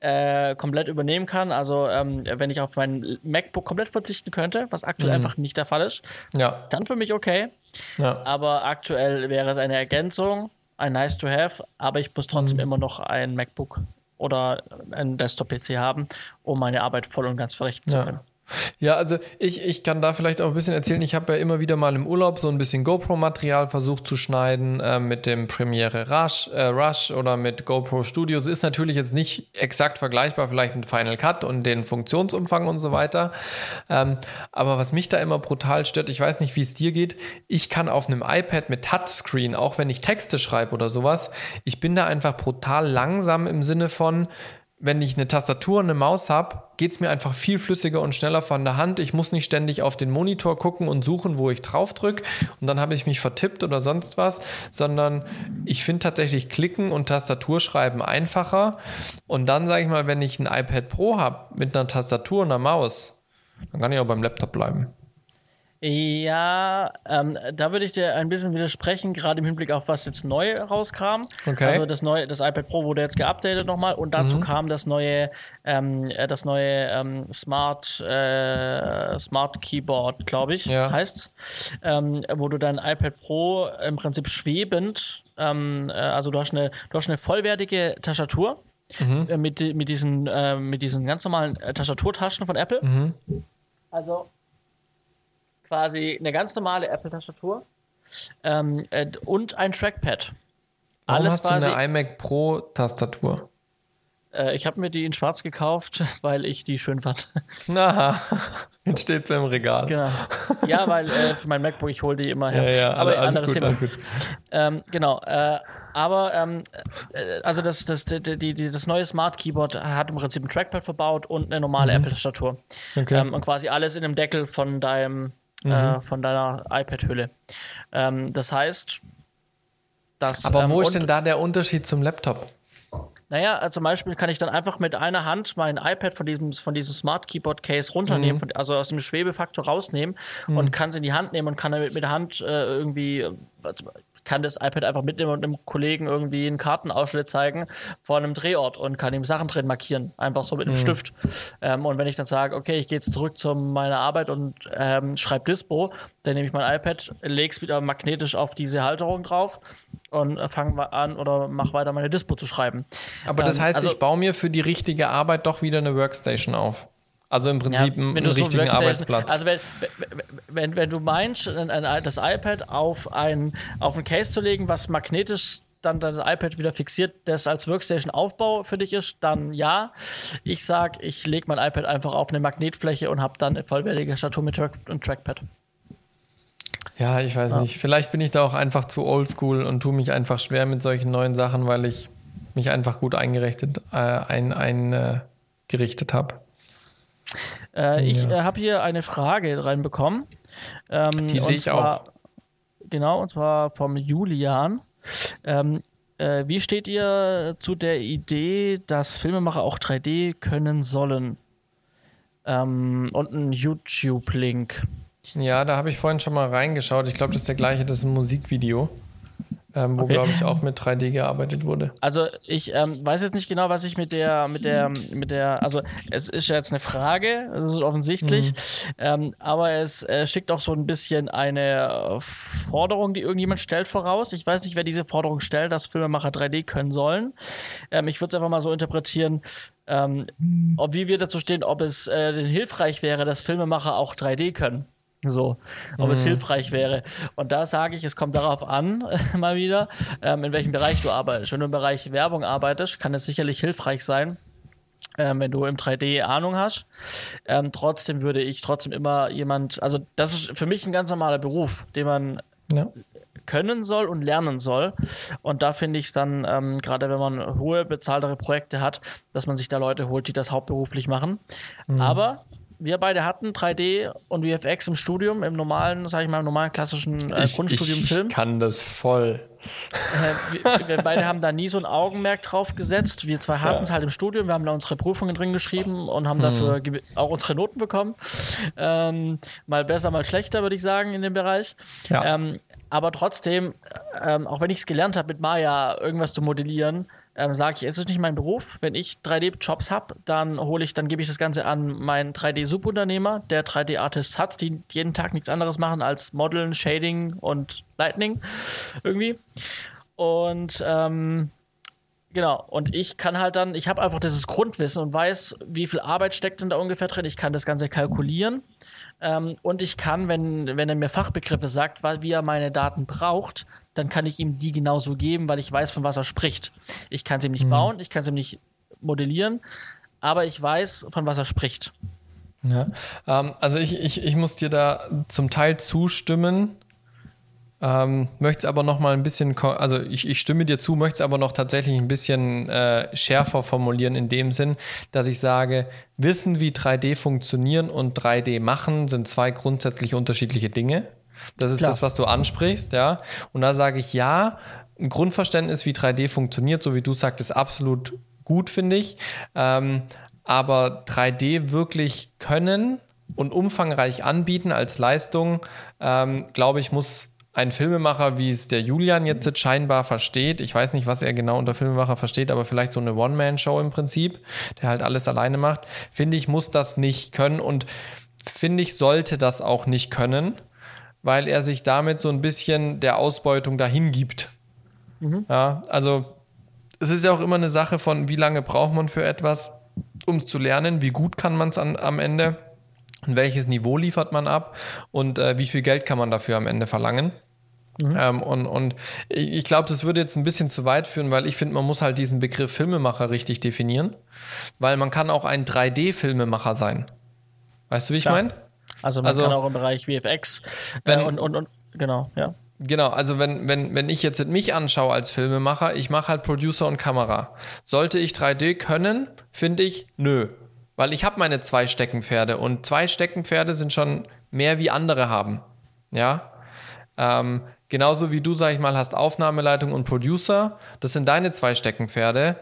S2: äh, komplett übernehmen kann. Also ähm, wenn ich auf mein MacBook komplett verzichten könnte, was aktuell mhm. einfach nicht der Fall ist, ja. dann für mich okay. Ja. Aber aktuell wäre es eine Ergänzung, ein Nice to Have, aber ich muss trotzdem mhm. immer noch ein MacBook oder ein Desktop-PC haben, um meine Arbeit voll und ganz verrichten ja. zu können.
S1: Ja, also ich, ich kann da vielleicht auch ein bisschen erzählen. Ich habe ja immer wieder mal im Urlaub so ein bisschen GoPro-Material versucht zu schneiden äh, mit dem Premiere Rush, äh, Rush oder mit GoPro Studios. Ist natürlich jetzt nicht exakt vergleichbar, vielleicht mit Final Cut und den Funktionsumfang und so weiter. Ähm, aber was mich da immer brutal stört, ich weiß nicht, wie es dir geht, ich kann auf einem iPad mit Touchscreen, auch wenn ich Texte schreibe oder sowas, ich bin da einfach brutal langsam im Sinne von, wenn ich eine Tastatur und eine Maus habe, geht es mir einfach viel flüssiger und schneller von der Hand. Ich muss nicht ständig auf den Monitor gucken und suchen, wo ich drauf drücke und dann habe ich mich vertippt oder sonst was, sondern ich finde tatsächlich Klicken und Tastaturschreiben einfacher. Und dann sage ich mal, wenn ich ein iPad Pro habe mit einer Tastatur und einer Maus, dann kann ich auch beim Laptop bleiben.
S2: Ja, ähm, da würde ich dir ein bisschen widersprechen, gerade im Hinblick auf was jetzt neu rauskam. Okay. Also das neue, das iPad Pro wurde jetzt geupdatet nochmal und dazu mhm. kam das neue, ähm, äh, das neue ähm, Smart, äh, Smart Keyboard, glaube ich, ja. heißt's, ähm, wo du dein iPad Pro im Prinzip schwebend, ähm, äh, also du hast eine, du hast eine vollwertige Tastatur mhm. äh, mit, mit diesen, äh, mit diesen ganz normalen äh, Tastaturtaschen von Apple. Mhm. Also quasi eine ganz normale Apple-Tastatur ähm, äh, und ein Trackpad.
S1: Warum Alles hast quasi, du eine iMac Pro Tastatur?
S2: Äh, ich habe mir die in schwarz gekauft, weil ich die schön fand.
S1: Na, jetzt steht sie im Regal.
S2: Genau. Ja, weil äh, für mein MacBook, ich hole die immer her.
S1: Ja, ja,
S2: aber
S1: alles anderes gut, Thema.
S2: Ähm, genau. Äh, aber ähm, äh, also das, das, die, die, das neue Smart Keyboard hat im Prinzip ein Trackpad verbaut und eine normale mhm. Apple-Tastatur. Okay. Ähm, und quasi alles in dem Deckel von deinem mhm. äh, von deiner iPad-Hülle. Ähm, das heißt, dass.
S1: Aber ähm, wo ist denn da der Unterschied zum Laptop?
S2: Naja, äh, zum Beispiel kann ich dann einfach mit einer Hand mein iPad von diesem, von diesem Smart Keyboard Case runternehmen, mhm. von, also aus dem Schwebefaktor rausnehmen mhm. und kann es in die Hand nehmen und kann damit mit der Hand äh, irgendwie, äh, kann das iPad einfach mitnehmen und einem Kollegen irgendwie einen Kartenausschnitt zeigen vor einem Drehort und kann ihm Sachen drin markieren. Einfach so mit einem mhm. Stift. Ähm, und wenn ich dann sage, okay, ich gehe jetzt zurück zu meiner Arbeit und ähm, schreibe Dispo, dann nehme ich mein iPad, lege es wieder magnetisch auf diese Halterung drauf und fange an oder mache weiter meine Dispo zu schreiben.
S1: Aber das ähm, heißt, also, ich baue mir für die richtige Arbeit doch wieder eine Workstation auf. Also im Prinzip ja, einen richtigen so Arbeitsplatz.
S2: Also wenn, wenn, wenn du meinst, das iPad auf ein, auf ein Case zu legen, was magnetisch dann das iPad wieder fixiert, das als Workstation-Aufbau für dich ist, dann ja. Ich sag, ich lege mein iPad einfach auf eine Magnetfläche und habe dann eine vollwertige Statur mit und Trackpad.
S1: Ja, ich weiß ja. nicht. Vielleicht bin ich da auch einfach zu oldschool und tue mich einfach schwer mit solchen neuen Sachen, weil ich mich einfach gut eingerichtet, äh, ein, eingerichtet habe.
S2: Äh, ich äh, habe hier eine Frage reinbekommen.
S1: Ähm, Die sehe ich auch.
S2: genau, und zwar vom Julian. Ähm, äh, wie steht ihr zu der Idee, dass Filmemacher auch 3D können sollen? Ähm, und ein YouTube-Link.
S1: Ja, da habe ich vorhin schon mal reingeschaut. Ich glaube, das ist der gleiche, das ist ein Musikvideo ähm, wo okay. glaube ich auch mit 3D gearbeitet wurde.
S2: Also ich ähm, weiß jetzt nicht genau, was ich mit der, mit der, mit der, also es ist ja jetzt eine Frage, das ist offensichtlich, mhm. ähm, aber es äh, schickt auch so ein bisschen eine Forderung, die irgendjemand stellt voraus. Ich weiß nicht, wer diese Forderung stellt, dass Filmemacher 3D können sollen. Ähm, ich würde es einfach mal so interpretieren, ähm, ob wie wir dazu stehen, ob es äh, hilfreich wäre, dass Filmemacher auch 3D können. So, ob mhm. es hilfreich wäre. Und da sage ich, es kommt darauf an, mal wieder, ähm, in welchem Bereich du arbeitest. Wenn du im Bereich Werbung arbeitest, kann es sicherlich hilfreich sein, ähm, wenn du im 3D Ahnung hast. Ähm, trotzdem würde ich trotzdem immer jemand, also das ist für mich ein ganz normaler Beruf, den man ja. können soll und lernen soll. Und da finde ich es dann, ähm, gerade wenn man hohe bezahltere Projekte hat, dass man sich da Leute holt, die das hauptberuflich machen. Mhm. Aber wir beide hatten 3D und VFX im Studium, im normalen, sag ich mal, im normalen klassischen äh, ich, Grundstudium
S1: ich
S2: Film.
S1: Ich kann das voll.
S2: Äh, wir, wir, beide haben da nie so ein Augenmerk drauf gesetzt. Wir zwei hatten es ja. halt im Studium, wir haben da unsere Prüfungen drin geschrieben und haben dafür mhm. auch unsere Noten bekommen. Ähm, mal besser, mal schlechter, würde ich sagen, in dem Bereich. Ja. Ähm, aber trotzdem, ähm, auch wenn ich es gelernt habe, mit Maya irgendwas zu modellieren, ähm, sage ich, es ist nicht mein Beruf. Wenn ich 3D-Jobs habe, dann hole ich, dann gebe ich das Ganze an meinen 3D-Subunternehmer, der 3D-Artists hat, die jeden Tag nichts anderes machen als Modeln, Shading und Lightning irgendwie. Und ähm, Genau, und ich kann halt dann, ich habe einfach dieses Grundwissen und weiß, wie viel Arbeit steckt denn da ungefähr drin. Ich kann das Ganze kalkulieren ähm, und ich kann, wenn, wenn er mir Fachbegriffe sagt, wie er meine Daten braucht, dann kann ich ihm die genauso geben, weil ich weiß, von was er spricht. Ich kann es ihm nicht mhm. bauen, ich kann es ihm nicht modellieren, aber ich weiß, von was er spricht.
S1: Ja, ähm, also ich, ich, ich muss dir da zum Teil zustimmen. Ähm, möchte es aber noch mal ein bisschen, also ich, ich stimme dir zu, möchte es aber noch tatsächlich ein bisschen äh, schärfer formulieren in dem Sinn, dass ich sage, Wissen, wie 3D funktionieren und 3D machen, sind zwei grundsätzlich unterschiedliche Dinge. Das ist Klar. das, was du ansprichst, ja. Und da sage ich ja, ein Grundverständnis, wie 3D funktioniert, so wie du sagst, ist absolut gut, finde ich. Ähm, aber 3D wirklich können und umfangreich anbieten als Leistung, ähm, glaube ich, muss ein Filmemacher, wie es der Julian jetzt scheinbar versteht, ich weiß nicht, was er genau unter Filmemacher versteht, aber vielleicht so eine One-Man-Show im Prinzip, der halt alles alleine macht, finde ich, muss das nicht können und finde ich, sollte das auch nicht können weil er sich damit so ein bisschen der Ausbeutung dahin gibt. Mhm. Ja, also es ist ja auch immer eine Sache von, wie lange braucht man für etwas, um es zu lernen, wie gut kann man es am Ende, welches Niveau liefert man ab und äh, wie viel Geld kann man dafür am Ende verlangen. Mhm. Ähm, und, und ich, ich glaube, das würde jetzt ein bisschen zu weit führen, weil ich finde, man muss halt diesen Begriff Filmemacher richtig definieren, weil man kann auch ein 3D-Filmemacher sein. Weißt du, wie ich meine?
S2: Also man also, kann auch im Bereich VFX äh, wenn, äh, und, und, und genau, ja.
S1: Genau, also wenn, wenn, wenn ich jetzt mich anschaue als Filmemacher, ich mache halt Producer und Kamera. Sollte ich 3D können, finde ich, nö. Weil ich habe meine zwei Steckenpferde und zwei Steckenpferde sind schon mehr wie andere haben. Ja. Ähm, genauso wie du, sag ich mal, hast Aufnahmeleitung und Producer. Das sind deine zwei Steckenpferde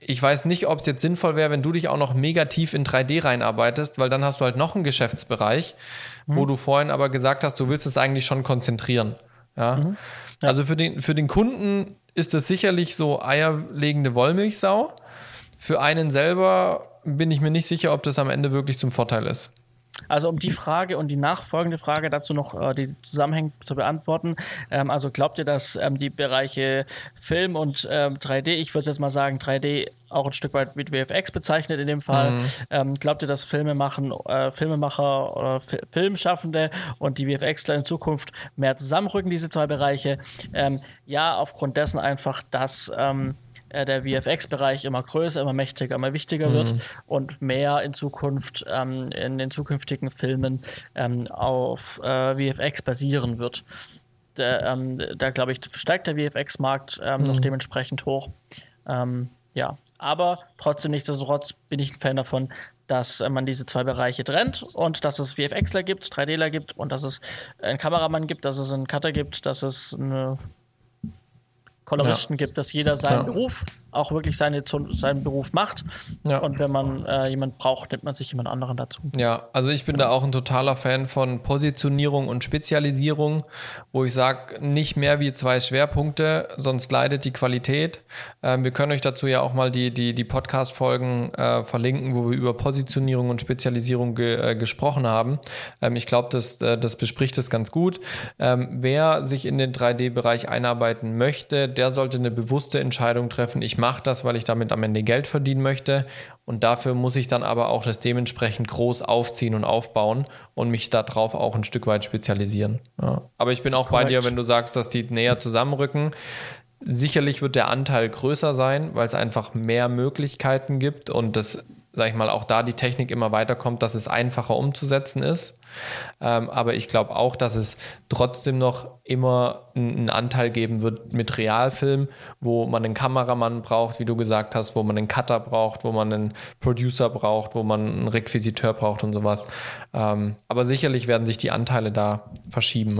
S1: ich weiß nicht, ob es jetzt sinnvoll wäre, wenn du dich auch noch mega tief in 3D reinarbeitest, weil dann hast du halt noch einen Geschäftsbereich, mhm. wo du vorhin aber gesagt hast, du willst es eigentlich schon konzentrieren. Ja? Mhm. ja. Also für den, für den Kunden ist es sicherlich so eierlegende Wollmilchsau. Für einen selber bin ich mir nicht sicher, ob das am Ende wirklich zum Vorteil ist.
S2: Also um die Frage und die nachfolgende Frage dazu noch äh, die Zusammenhänge zu beantworten. Ähm, also glaubt ihr, dass ähm, die Bereiche Film und ähm, 3D, ich würde jetzt mal sagen 3D auch ein Stück weit mit VFX bezeichnet in dem Fall. Mhm. Ähm, glaubt ihr, dass Filme machen, äh, Filmemacher oder F Filmschaffende und die VFXler in Zukunft mehr zusammenrücken, diese zwei Bereiche? Ähm, ja, aufgrund dessen einfach, dass ähm, äh, der VFX-Bereich immer größer, immer mächtiger, immer wichtiger mhm. wird und mehr in Zukunft ähm, in den zukünftigen Filmen ähm, auf äh, VFX basieren wird. Der, ähm, da glaube ich, steigt der VFX-Markt ähm, mhm. noch dementsprechend hoch. Ähm, ja, aber trotzdem nichtsdestotrotz bin ich ein Fan davon, dass äh, man diese zwei Bereiche trennt und dass es VFXler gibt, 3Dler gibt und dass es einen Kameramann gibt, dass es einen Cutter gibt, dass es eine Koloristen ja. gibt, dass jeder seinen ja. Beruf auch wirklich seine, seinen Beruf macht. Ja. Und wenn man äh, jemanden braucht, nimmt man sich jemand anderen dazu.
S1: Ja, also ich bin da auch ein totaler Fan von Positionierung und Spezialisierung, wo ich sage, nicht mehr wie zwei Schwerpunkte, sonst leidet die Qualität. Ähm, wir können euch dazu ja auch mal die, die, die Podcast-Folgen äh, verlinken, wo wir über Positionierung und Spezialisierung ge, äh, gesprochen haben. Ähm, ich glaube, das, äh, das bespricht es ganz gut. Ähm, wer sich in den 3D-Bereich einarbeiten möchte, der sollte eine bewusste Entscheidung treffen. Ich mache das, weil ich damit am Ende Geld verdienen möchte. Und dafür muss ich dann aber auch das dementsprechend groß aufziehen und aufbauen und mich darauf auch ein Stück weit spezialisieren. Ja. Aber ich bin auch Correct. bei dir, wenn du sagst, dass die näher zusammenrücken. Sicherlich wird der Anteil größer sein, weil es einfach mehr Möglichkeiten gibt und das sag ich mal, auch da die Technik immer weiterkommt, dass es einfacher umzusetzen ist. Ähm, aber ich glaube auch, dass es trotzdem noch immer einen Anteil geben wird mit Realfilm, wo man einen Kameramann braucht, wie du gesagt hast, wo man einen Cutter braucht, wo man einen Producer braucht, wo man einen Requisiteur braucht und sowas. Ähm, aber sicherlich werden sich die Anteile da verschieben.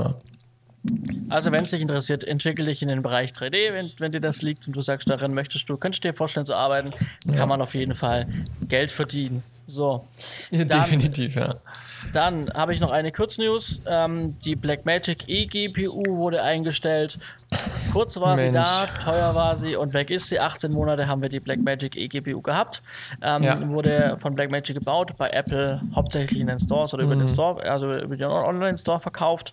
S2: Also, wenn es dich interessiert, entwickle dich in den Bereich 3D, wenn, wenn dir das liegt und du sagst, darin möchtest du, könntest du dir vorstellen zu arbeiten, ja. kann man auf jeden Fall Geld verdienen. So.
S1: Ja, dann, definitiv, ja.
S2: Dann habe ich noch eine Kurznews. Ähm, die Blackmagic eGPU wurde eingestellt. Kurz war Mensch. sie da, teuer war sie und weg ist sie. 18 Monate haben wir die Blackmagic eGPU gehabt. Ähm, ja. Wurde von Blackmagic gebaut, bei Apple hauptsächlich in den Stores oder mhm. über den Store, also über den Online-Store verkauft.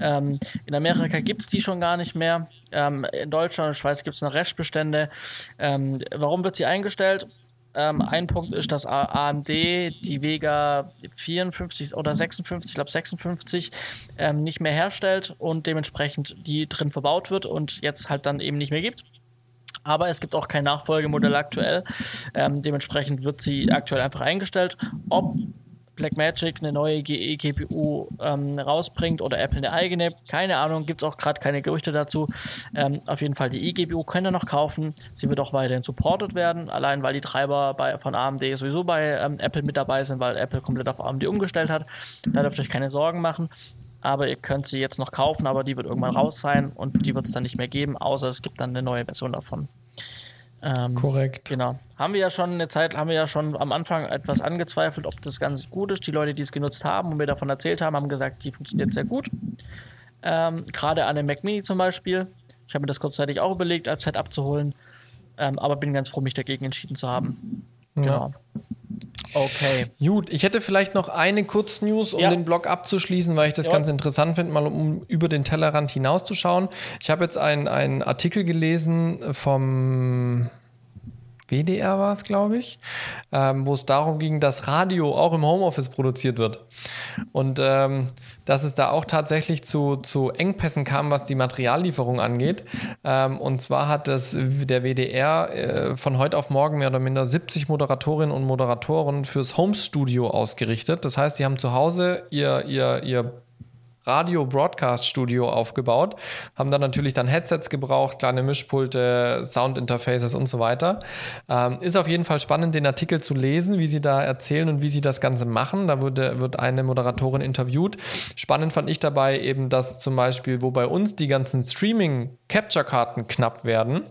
S2: Ähm, in Amerika gibt es die schon gar nicht mehr. Ähm, in Deutschland und Schweiz gibt es noch Restbestände. Ähm, warum wird sie eingestellt? Ähm, ein Punkt ist, dass AMD die Vega 54 oder 56, ich glaube 56, ähm, nicht mehr herstellt und dementsprechend die drin verbaut wird und jetzt halt dann eben nicht mehr gibt. Aber es gibt auch kein Nachfolgemodell aktuell. Ähm, dementsprechend wird sie aktuell einfach eingestellt. Ob Blackmagic eine neue GE-GPU ähm, rausbringt oder Apple eine eigene. Keine Ahnung, gibt es auch gerade keine Gerüchte dazu. Ähm, auf jeden Fall, die eGPU könnt ihr noch kaufen. Sie wird auch weiterhin supported werden, allein weil die Treiber bei, von AMD sowieso bei ähm, Apple mit dabei sind, weil Apple komplett auf AMD umgestellt hat. Da dürft ihr euch keine Sorgen machen. Aber ihr könnt sie jetzt noch kaufen, aber die wird irgendwann raus sein und die wird es dann nicht mehr geben, außer es gibt dann eine neue Version davon.
S1: Ähm, Korrekt.
S2: Genau. Haben wir ja schon eine Zeit, haben wir ja schon am Anfang etwas angezweifelt, ob das ganz gut ist. Die Leute, die es genutzt haben und mir davon erzählt haben, haben gesagt, die funktioniert sehr gut. Ähm, Gerade an dem Mac Mini zum Beispiel. Ich habe mir das kurzzeitig auch überlegt, als Setup zu holen. Ähm, aber bin ganz froh, mich dagegen entschieden zu haben.
S1: Ja. Genau. Okay. Gut, ich hätte vielleicht noch eine Kurznews, um ja. den Blog abzuschließen, weil ich das ja. ganz interessant finde, mal um über den Tellerrand hinauszuschauen. Ich habe jetzt einen Artikel gelesen vom WDR war es, glaube ich, ähm, wo es darum ging, dass Radio auch im Homeoffice produziert wird. Und ähm, dass es da auch tatsächlich zu, zu Engpässen kam, was die Materiallieferung angeht. Ähm, und zwar hat das, der WDR äh, von heute auf morgen mehr oder minder 70 Moderatorinnen und Moderatoren fürs Homestudio ausgerichtet. Das heißt, sie haben zu Hause ihr, ihr, ihr Radio-Broadcast-Studio aufgebaut, haben dann natürlich dann Headsets gebraucht, kleine Mischpulte, Soundinterfaces und so weiter. Ähm, ist auf jeden Fall spannend, den Artikel zu lesen, wie sie da erzählen und wie sie das Ganze machen. Da wurde, wird eine Moderatorin interviewt. Spannend fand ich dabei eben, dass zum Beispiel, wo bei uns die ganzen Streaming-Capture-Karten knapp werden,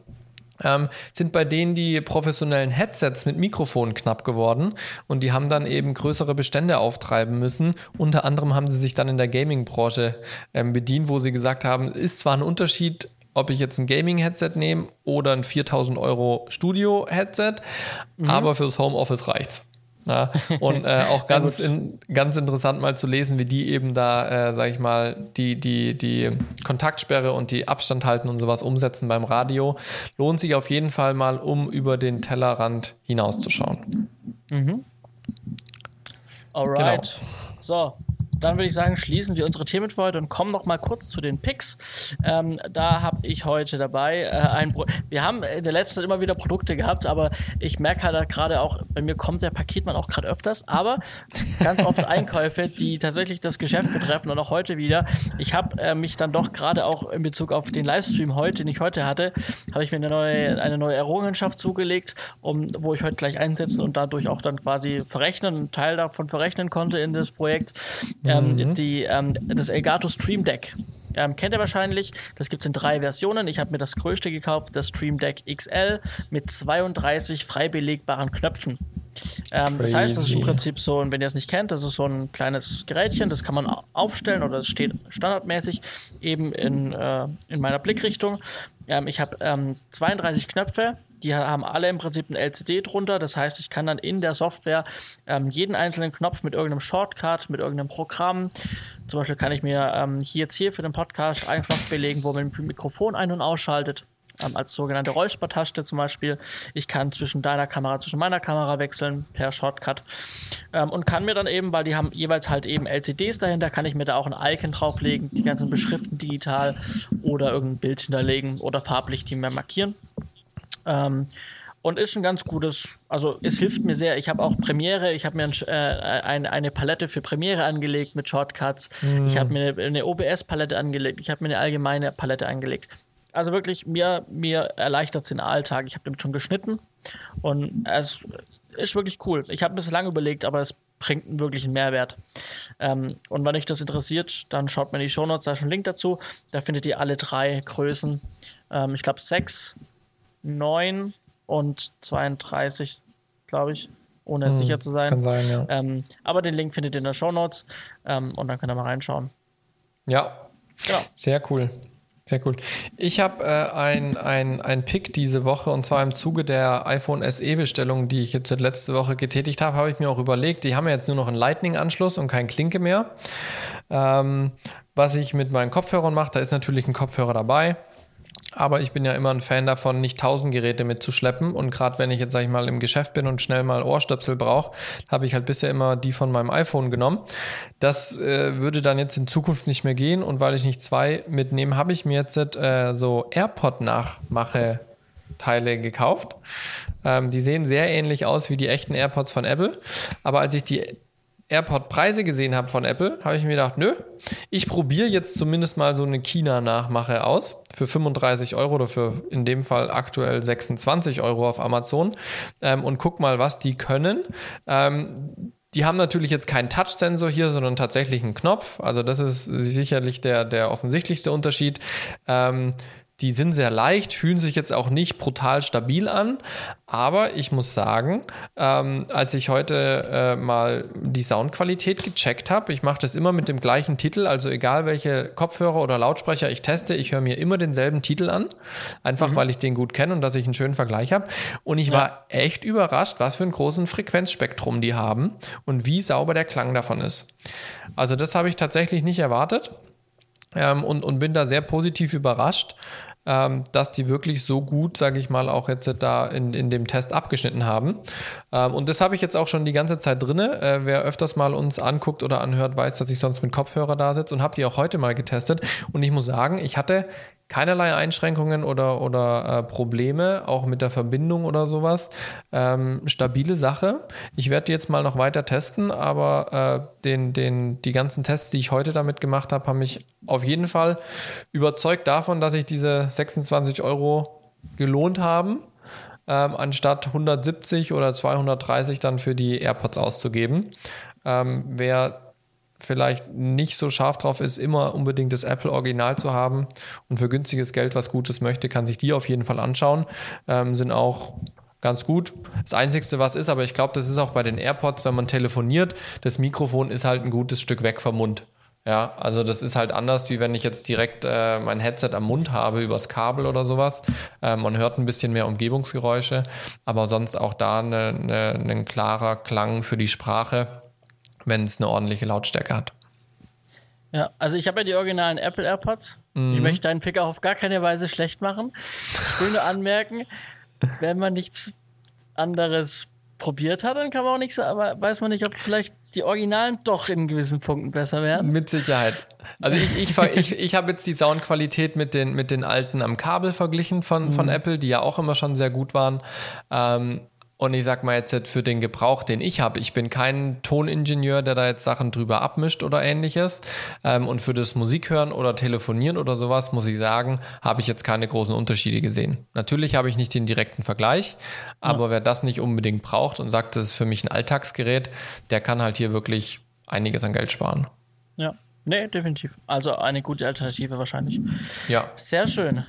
S1: ähm, sind bei denen die professionellen Headsets mit Mikrofonen knapp geworden und die haben dann eben größere Bestände auftreiben müssen. Unter anderem haben sie sich dann in der Gaming-Branche ähm, bedient, wo sie gesagt haben, ist zwar ein Unterschied, ob ich jetzt ein Gaming-Headset nehme oder ein 4000 Euro Studio-Headset, mhm. aber fürs Homeoffice reicht's. Ja, und äh, auch ganz, in, ganz interessant mal zu lesen, wie die eben da, äh, sag ich mal, die, die, die Kontaktsperre und die Abstand halten und sowas umsetzen beim Radio. Lohnt sich auf jeden Fall mal, um über den Tellerrand hinauszuschauen.
S2: Mhm. Alright. Genau. So, dann würde ich sagen, schließen wir unsere Themen für heute und kommen noch mal kurz zu den Picks. Ähm, da habe ich heute dabei äh, ein Pro Wir haben in der letzten Zeit immer wieder Produkte gehabt, aber ich merke halt gerade auch, bei mir kommt der Paketmann auch gerade öfters, aber ganz oft Einkäufe, die tatsächlich das Geschäft betreffen und auch heute wieder. Ich habe äh, mich dann doch gerade auch in Bezug auf den Livestream heute, den ich heute hatte, habe ich mir eine neue, eine neue Errungenschaft zugelegt, um, wo ich heute gleich einsetzen und dadurch auch dann quasi verrechnen, einen Teil davon verrechnen konnte in das Projekt ähm, mhm. die, ähm, das Elgato Stream Deck. Ähm, kennt ihr wahrscheinlich. Das gibt es in drei Versionen. Ich habe mir das größte gekauft, das Stream Deck XL mit 32 frei belegbaren Knöpfen. Ähm, das heißt, das ist im Prinzip so, und wenn ihr es nicht kennt, das ist so ein kleines Gerätchen, das kann man aufstellen oder es steht standardmäßig eben in, äh, in meiner Blickrichtung. Ähm, ich habe ähm, 32 Knöpfe, die haben alle im Prinzip ein LCD drunter. Das heißt, ich kann dann in der Software ähm, jeden einzelnen Knopf mit irgendeinem Shortcut, mit irgendeinem Programm, zum Beispiel kann ich mir ähm, hier jetzt hier für den Podcast einen Knopf belegen, wo man Mikrofon ein- und ausschaltet. Ähm, als sogenannte Räuspertaste zum Beispiel. Ich kann zwischen deiner Kamera, zwischen meiner Kamera wechseln per Shortcut ähm, und kann mir dann eben, weil die haben jeweils halt eben LCDs dahinter, kann ich mir da auch ein Icon drauflegen, die ganzen Beschriften digital oder irgendein Bild hinterlegen oder farblich die mir markieren. Ähm, und ist ein ganz gutes, also es hilft mir sehr. Ich habe auch Premiere, ich habe mir ein, äh, ein, eine Palette für Premiere angelegt mit Shortcuts. Mhm. Ich habe mir eine, eine OBS-Palette angelegt, ich habe mir eine allgemeine Palette angelegt. Also wirklich, mir, mir erleichtert es den Alltag. Ich habe damit schon geschnitten und es ist wirklich cool. Ich habe ein bisschen lange überlegt, aber es bringt wirklich einen Mehrwert. Ähm, und wenn euch das interessiert, dann schaut mal in die Shownotes, da ist ein Link dazu. Da findet ihr alle drei Größen. Ähm, ich glaube 6, 9 und 32, glaube ich, ohne hm, sicher zu sein.
S1: Kann sein, ja.
S2: Ähm, aber den Link findet ihr in der Show Notes ähm, und dann könnt ihr mal reinschauen.
S1: Ja, genau. sehr cool. Sehr cool. Ich habe äh, ein, ein, ein Pick diese Woche und zwar im Zuge der iPhone SE-Bestellung, die ich jetzt letzte Woche getätigt habe, habe ich mir auch überlegt, die haben ja jetzt nur noch einen Lightning-Anschluss und kein Klinke mehr. Ähm, was ich mit meinen Kopfhörern mache, da ist natürlich ein Kopfhörer dabei. Aber ich bin ja immer ein Fan davon, nicht tausend Geräte mitzuschleppen. Und gerade wenn ich jetzt, sag ich mal, im Geschäft bin und schnell mal Ohrstöpsel brauche, habe ich halt bisher immer die von meinem iPhone genommen. Das äh, würde dann jetzt in Zukunft nicht mehr gehen. Und weil ich nicht zwei mitnehme, habe ich mir jetzt äh, so AirPod-Nachmache Teile gekauft. Ähm, die sehen sehr ähnlich aus wie die echten AirPods von Apple. Aber als ich die AirPod-Preise gesehen habe von Apple, habe ich mir gedacht, nö, ich probiere jetzt zumindest mal so eine China-Nachmache aus für 35 Euro oder für in dem Fall aktuell 26 Euro auf Amazon ähm, und guck mal, was die können. Ähm, die haben natürlich jetzt keinen Touch-Sensor hier, sondern tatsächlich einen Knopf. Also das ist sicherlich der, der offensichtlichste Unterschied. Ähm, die sind sehr leicht, fühlen sich jetzt auch nicht brutal stabil an. Aber ich muss sagen, ähm, als ich heute äh, mal die Soundqualität gecheckt habe, ich mache das immer mit dem gleichen Titel, also egal welche Kopfhörer oder Lautsprecher ich teste, ich höre mir immer denselben Titel an. Einfach mhm. weil ich den gut kenne und dass ich einen schönen Vergleich habe. Und ich ja. war echt überrascht, was für einen großen Frequenzspektrum die haben und wie sauber der Klang davon ist. Also das habe ich tatsächlich nicht erwartet. Ähm, und, und bin da sehr positiv überrascht ähm, dass die wirklich so gut, sage ich mal, auch jetzt da in, in dem Test abgeschnitten haben. Ähm, und das habe ich jetzt auch schon die ganze Zeit drin. Äh, wer öfters mal uns anguckt oder anhört, weiß, dass ich sonst mit Kopfhörer da sitze und habe die auch heute mal getestet. Und ich muss sagen, ich hatte keinerlei Einschränkungen oder, oder äh, Probleme, auch mit der Verbindung oder sowas. Ähm, stabile Sache. Ich werde jetzt mal noch weiter testen, aber äh, den, den, die ganzen Tests, die ich heute damit gemacht habe, haben mich auf jeden Fall überzeugt davon, dass ich diese 26 Euro gelohnt haben, ähm, anstatt 170 oder 230 dann für die AirPods auszugeben. Ähm, wer vielleicht nicht so scharf drauf ist, immer unbedingt das Apple Original zu haben und für günstiges Geld was Gutes möchte, kann sich die auf jeden Fall anschauen. Ähm, sind auch ganz gut. Das Einzige, was ist, aber ich glaube, das ist auch bei den AirPods, wenn man telefoniert, das Mikrofon ist halt ein gutes Stück weg vom Mund. Ja, also das ist halt anders, wie wenn ich jetzt direkt äh, mein Headset am Mund habe übers Kabel oder sowas. Äh, man hört ein bisschen mehr Umgebungsgeräusche, aber sonst auch da ein ne, ne, klarer Klang für die Sprache wenn es eine ordentliche Lautstärke hat.
S2: Ja, also ich habe ja die originalen Apple AirPods. Mhm. Ich möchte deinen Pick auch auf gar keine Weise schlecht machen. Ich will nur anmerken, wenn man nichts anderes probiert hat, dann kann man auch nichts, aber weiß man nicht, ob vielleicht die Originalen doch in gewissen Punkten besser werden.
S1: Mit Sicherheit. Also ich, ich, ich, ich habe jetzt die Soundqualität mit den, mit den alten am Kabel verglichen von, von mhm. Apple, die ja auch immer schon sehr gut waren. Ähm, und ich sag mal jetzt für den Gebrauch, den ich habe, ich bin kein Toningenieur, der da jetzt Sachen drüber abmischt oder ähnliches. Ähm, und für das Musikhören oder Telefonieren oder sowas, muss ich sagen, habe ich jetzt keine großen Unterschiede gesehen. Natürlich habe ich nicht den direkten Vergleich, aber ja. wer das nicht unbedingt braucht und sagt, das ist für mich ein Alltagsgerät, der kann halt hier wirklich einiges an Geld sparen.
S2: Ja. Nee, definitiv. Also eine gute Alternative wahrscheinlich.
S1: Ja.
S2: Sehr schön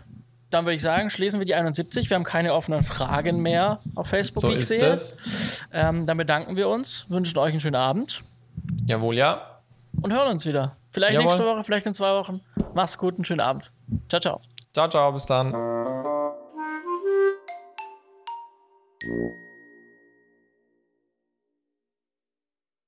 S2: dann würde ich sagen, schließen wir die 71. Wir haben keine offenen Fragen mehr auf Facebook,
S1: so wie ich sehe. Das.
S2: Ähm, dann bedanken wir uns, wünschen euch einen schönen Abend.
S1: Jawohl, ja.
S2: Und hören uns wieder. Vielleicht Jawohl. nächste Woche, vielleicht in zwei Wochen. Mach's gut, einen schönen Abend. Ciao, ciao.
S1: Ciao, ciao, bis dann.